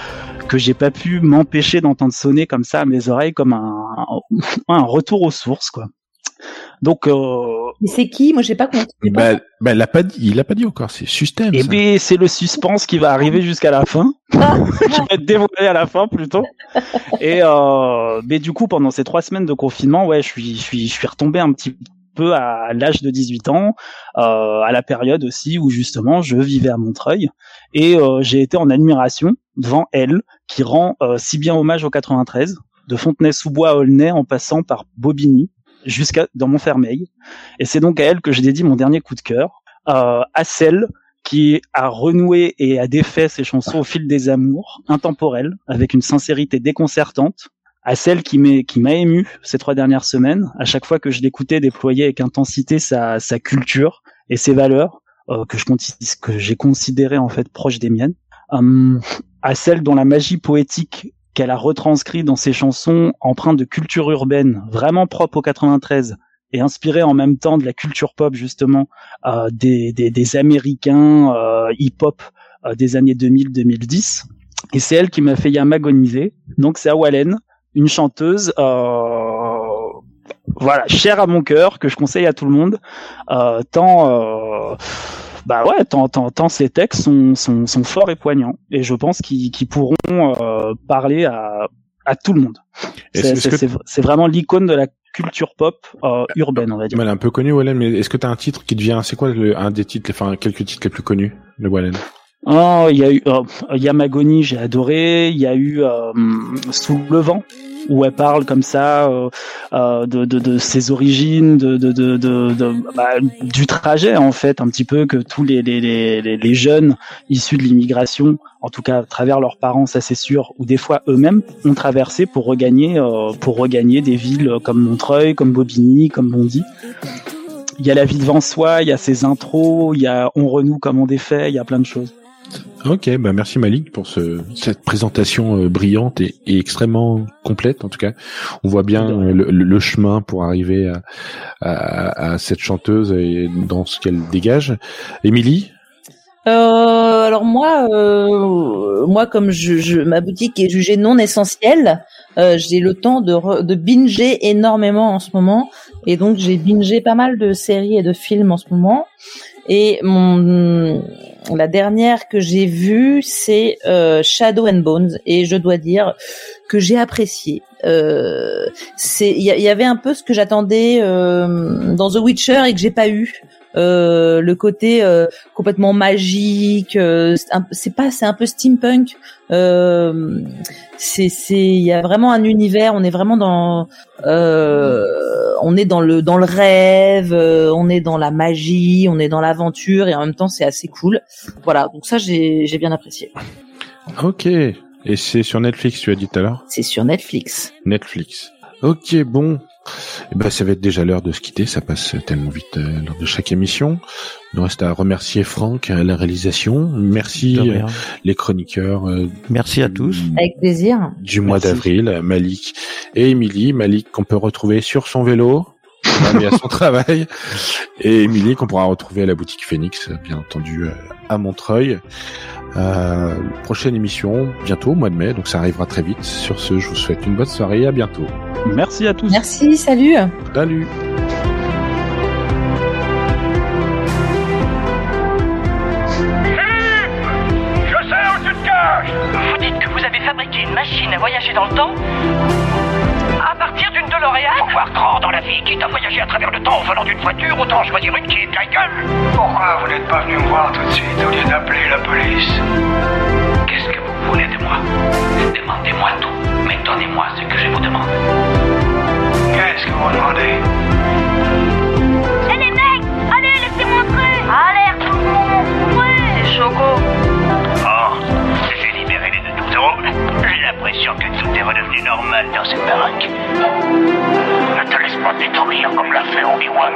que j'ai pas pu m'empêcher d'entendre sonner comme ça à mes oreilles comme un, un retour aux sources quoi. Donc, euh... c'est qui? Moi, j'ai pas compris. Bah, bah, il a pas dit, il a pas dit encore. C'est système. Et eh bien, c'est le suspense qui va arriver jusqu'à la fin, *laughs* qui va être dévoilé à la fin plutôt. Et euh, mais du coup, pendant ces trois semaines de confinement, ouais, je suis, je suis, je suis retombé un petit peu à l'âge de 18 ans, euh, à la période aussi où justement je vivais à Montreuil et euh, j'ai été en admiration devant elle qui rend euh, si bien hommage au 93 de Fontenay-sous-Bois à Aulnay en passant par Bobigny jusqu'à dans mon fermeil. Et c'est donc à elle que je dédie mon dernier coup de cœur, euh, à celle qui a renoué et a défait ses chansons au fil des amours, intemporelles, avec une sincérité déconcertante, à celle qui m'a ému ces trois dernières semaines, à chaque fois que je l'écoutais déployer avec intensité sa, sa culture et ses valeurs, euh, que je que j'ai considéré en fait proches des miennes, euh, à celle dont la magie poétique qu'elle a retranscrit dans ses chansons empreintes de culture urbaine, vraiment propre au 93 et inspiré en même temps de la culture pop justement euh, des, des, des, Américains euh, hip-hop euh, des années 2000-2010. Et c'est elle qui m'a fait yamagoniser. Donc c'est Awalen, une chanteuse euh, voilà chère à mon cœur que je conseille à tout le monde, euh, tant bah ouais, tant, tant, tant ces textes sont, sont, sont forts et poignants, et je pense qu'ils pourront euh, parler à, à tout le monde. C'est vraiment l'icône de la culture pop euh, urbaine, on va dire. Elle est un peu connue, Wallen, mais est-ce que tu as un titre qui devient, c'est quoi le, un des titres, enfin quelques titres les plus connus de Wallen? Oh, il y a eu oh, Yamagoni, j'ai adoré. Il y a eu euh, Sous le vent, où elle parle comme ça euh, euh, de, de, de, ses origines, de, de, de, de bah, du trajet en fait, un petit peu que tous les, les, les, les jeunes issus de l'immigration, en tout cas à travers leurs parents, ça c'est sûr, ou des fois eux-mêmes ont traversé pour regagner euh, pour regagner des villes comme Montreuil, comme Bobigny, comme Bondy. Il y a la vie devant soi, il y a ses intros, il y a on renoue comme on défait, il y a plein de choses. Ok, bah merci Malik pour ce, cette présentation euh, brillante et, et, extrêmement complète. En tout cas, on voit bien euh, le, le, chemin pour arriver à, à, à, cette chanteuse et dans ce qu'elle dégage. Émilie? Euh, alors moi, euh, moi comme je, je, ma boutique est jugée non essentielle, euh, j'ai le temps de, de binger énormément en ce moment, et donc j'ai bingé pas mal de séries et de films en ce moment. Et mon la dernière que j'ai vue, c'est euh, Shadow and Bones, et je dois dire que j'ai apprécié. Euh, il y, avait un peu ce que j'attendais euh, dans The Witcher et que j'ai pas eu. Euh, le côté complètement magique, c'est pas, c'est un peu steampunk. C'est, c'est, il y a vraiment un univers. On est vraiment dans, on est dans le dans le rêve, on est dans la magie, on est dans l'aventure et en même temps c'est assez cool. Voilà, donc ça j'ai j'ai bien apprécié. Ok. Et c'est sur Netflix, tu as dit tout à l'heure C'est sur Netflix. Netflix. Ok, bon. Eh ben, ça va être déjà l'heure de se quitter. Ça passe tellement vite euh, lors de chaque émission. Il nous reste à remercier Franck à la réalisation. Merci euh, les chroniqueurs. Euh, Merci à tous. Avec plaisir. Du mois d'avril, Malik et Émilie. Malik qu'on peut retrouver sur son vélo. À son *laughs* travail. Et Émilie qu'on pourra retrouver à la boutique Phoenix, bien entendu, à Montreuil. Euh, prochaine émission bientôt au mois de mai, donc ça arrivera très vite. Sur ce, je vous souhaite une bonne soirée et à bientôt. Merci à tous. Merci, salut. Salut. Je sais où tu te caches Vous dites que vous avez fabriqué une machine à voyager dans le temps sortir d'une DeLorean. Pour voir grand dans la vie, quitte à voyager à travers le temps en volant d'une voiture, autant choisir une qui est de la gueule. Pourquoi vous n'êtes pas venu me voir tout de suite au lieu d'appeler la police? Qu'est-ce que vous voulez de moi? Demandez-moi tout, mais donnez-moi ce que je vous demande. Qu'est-ce que vous demandez? l'impression que tout est redevenu normal dans cette baraque. Ne te laisse pas détruire comme l'a fait Obi-Wan.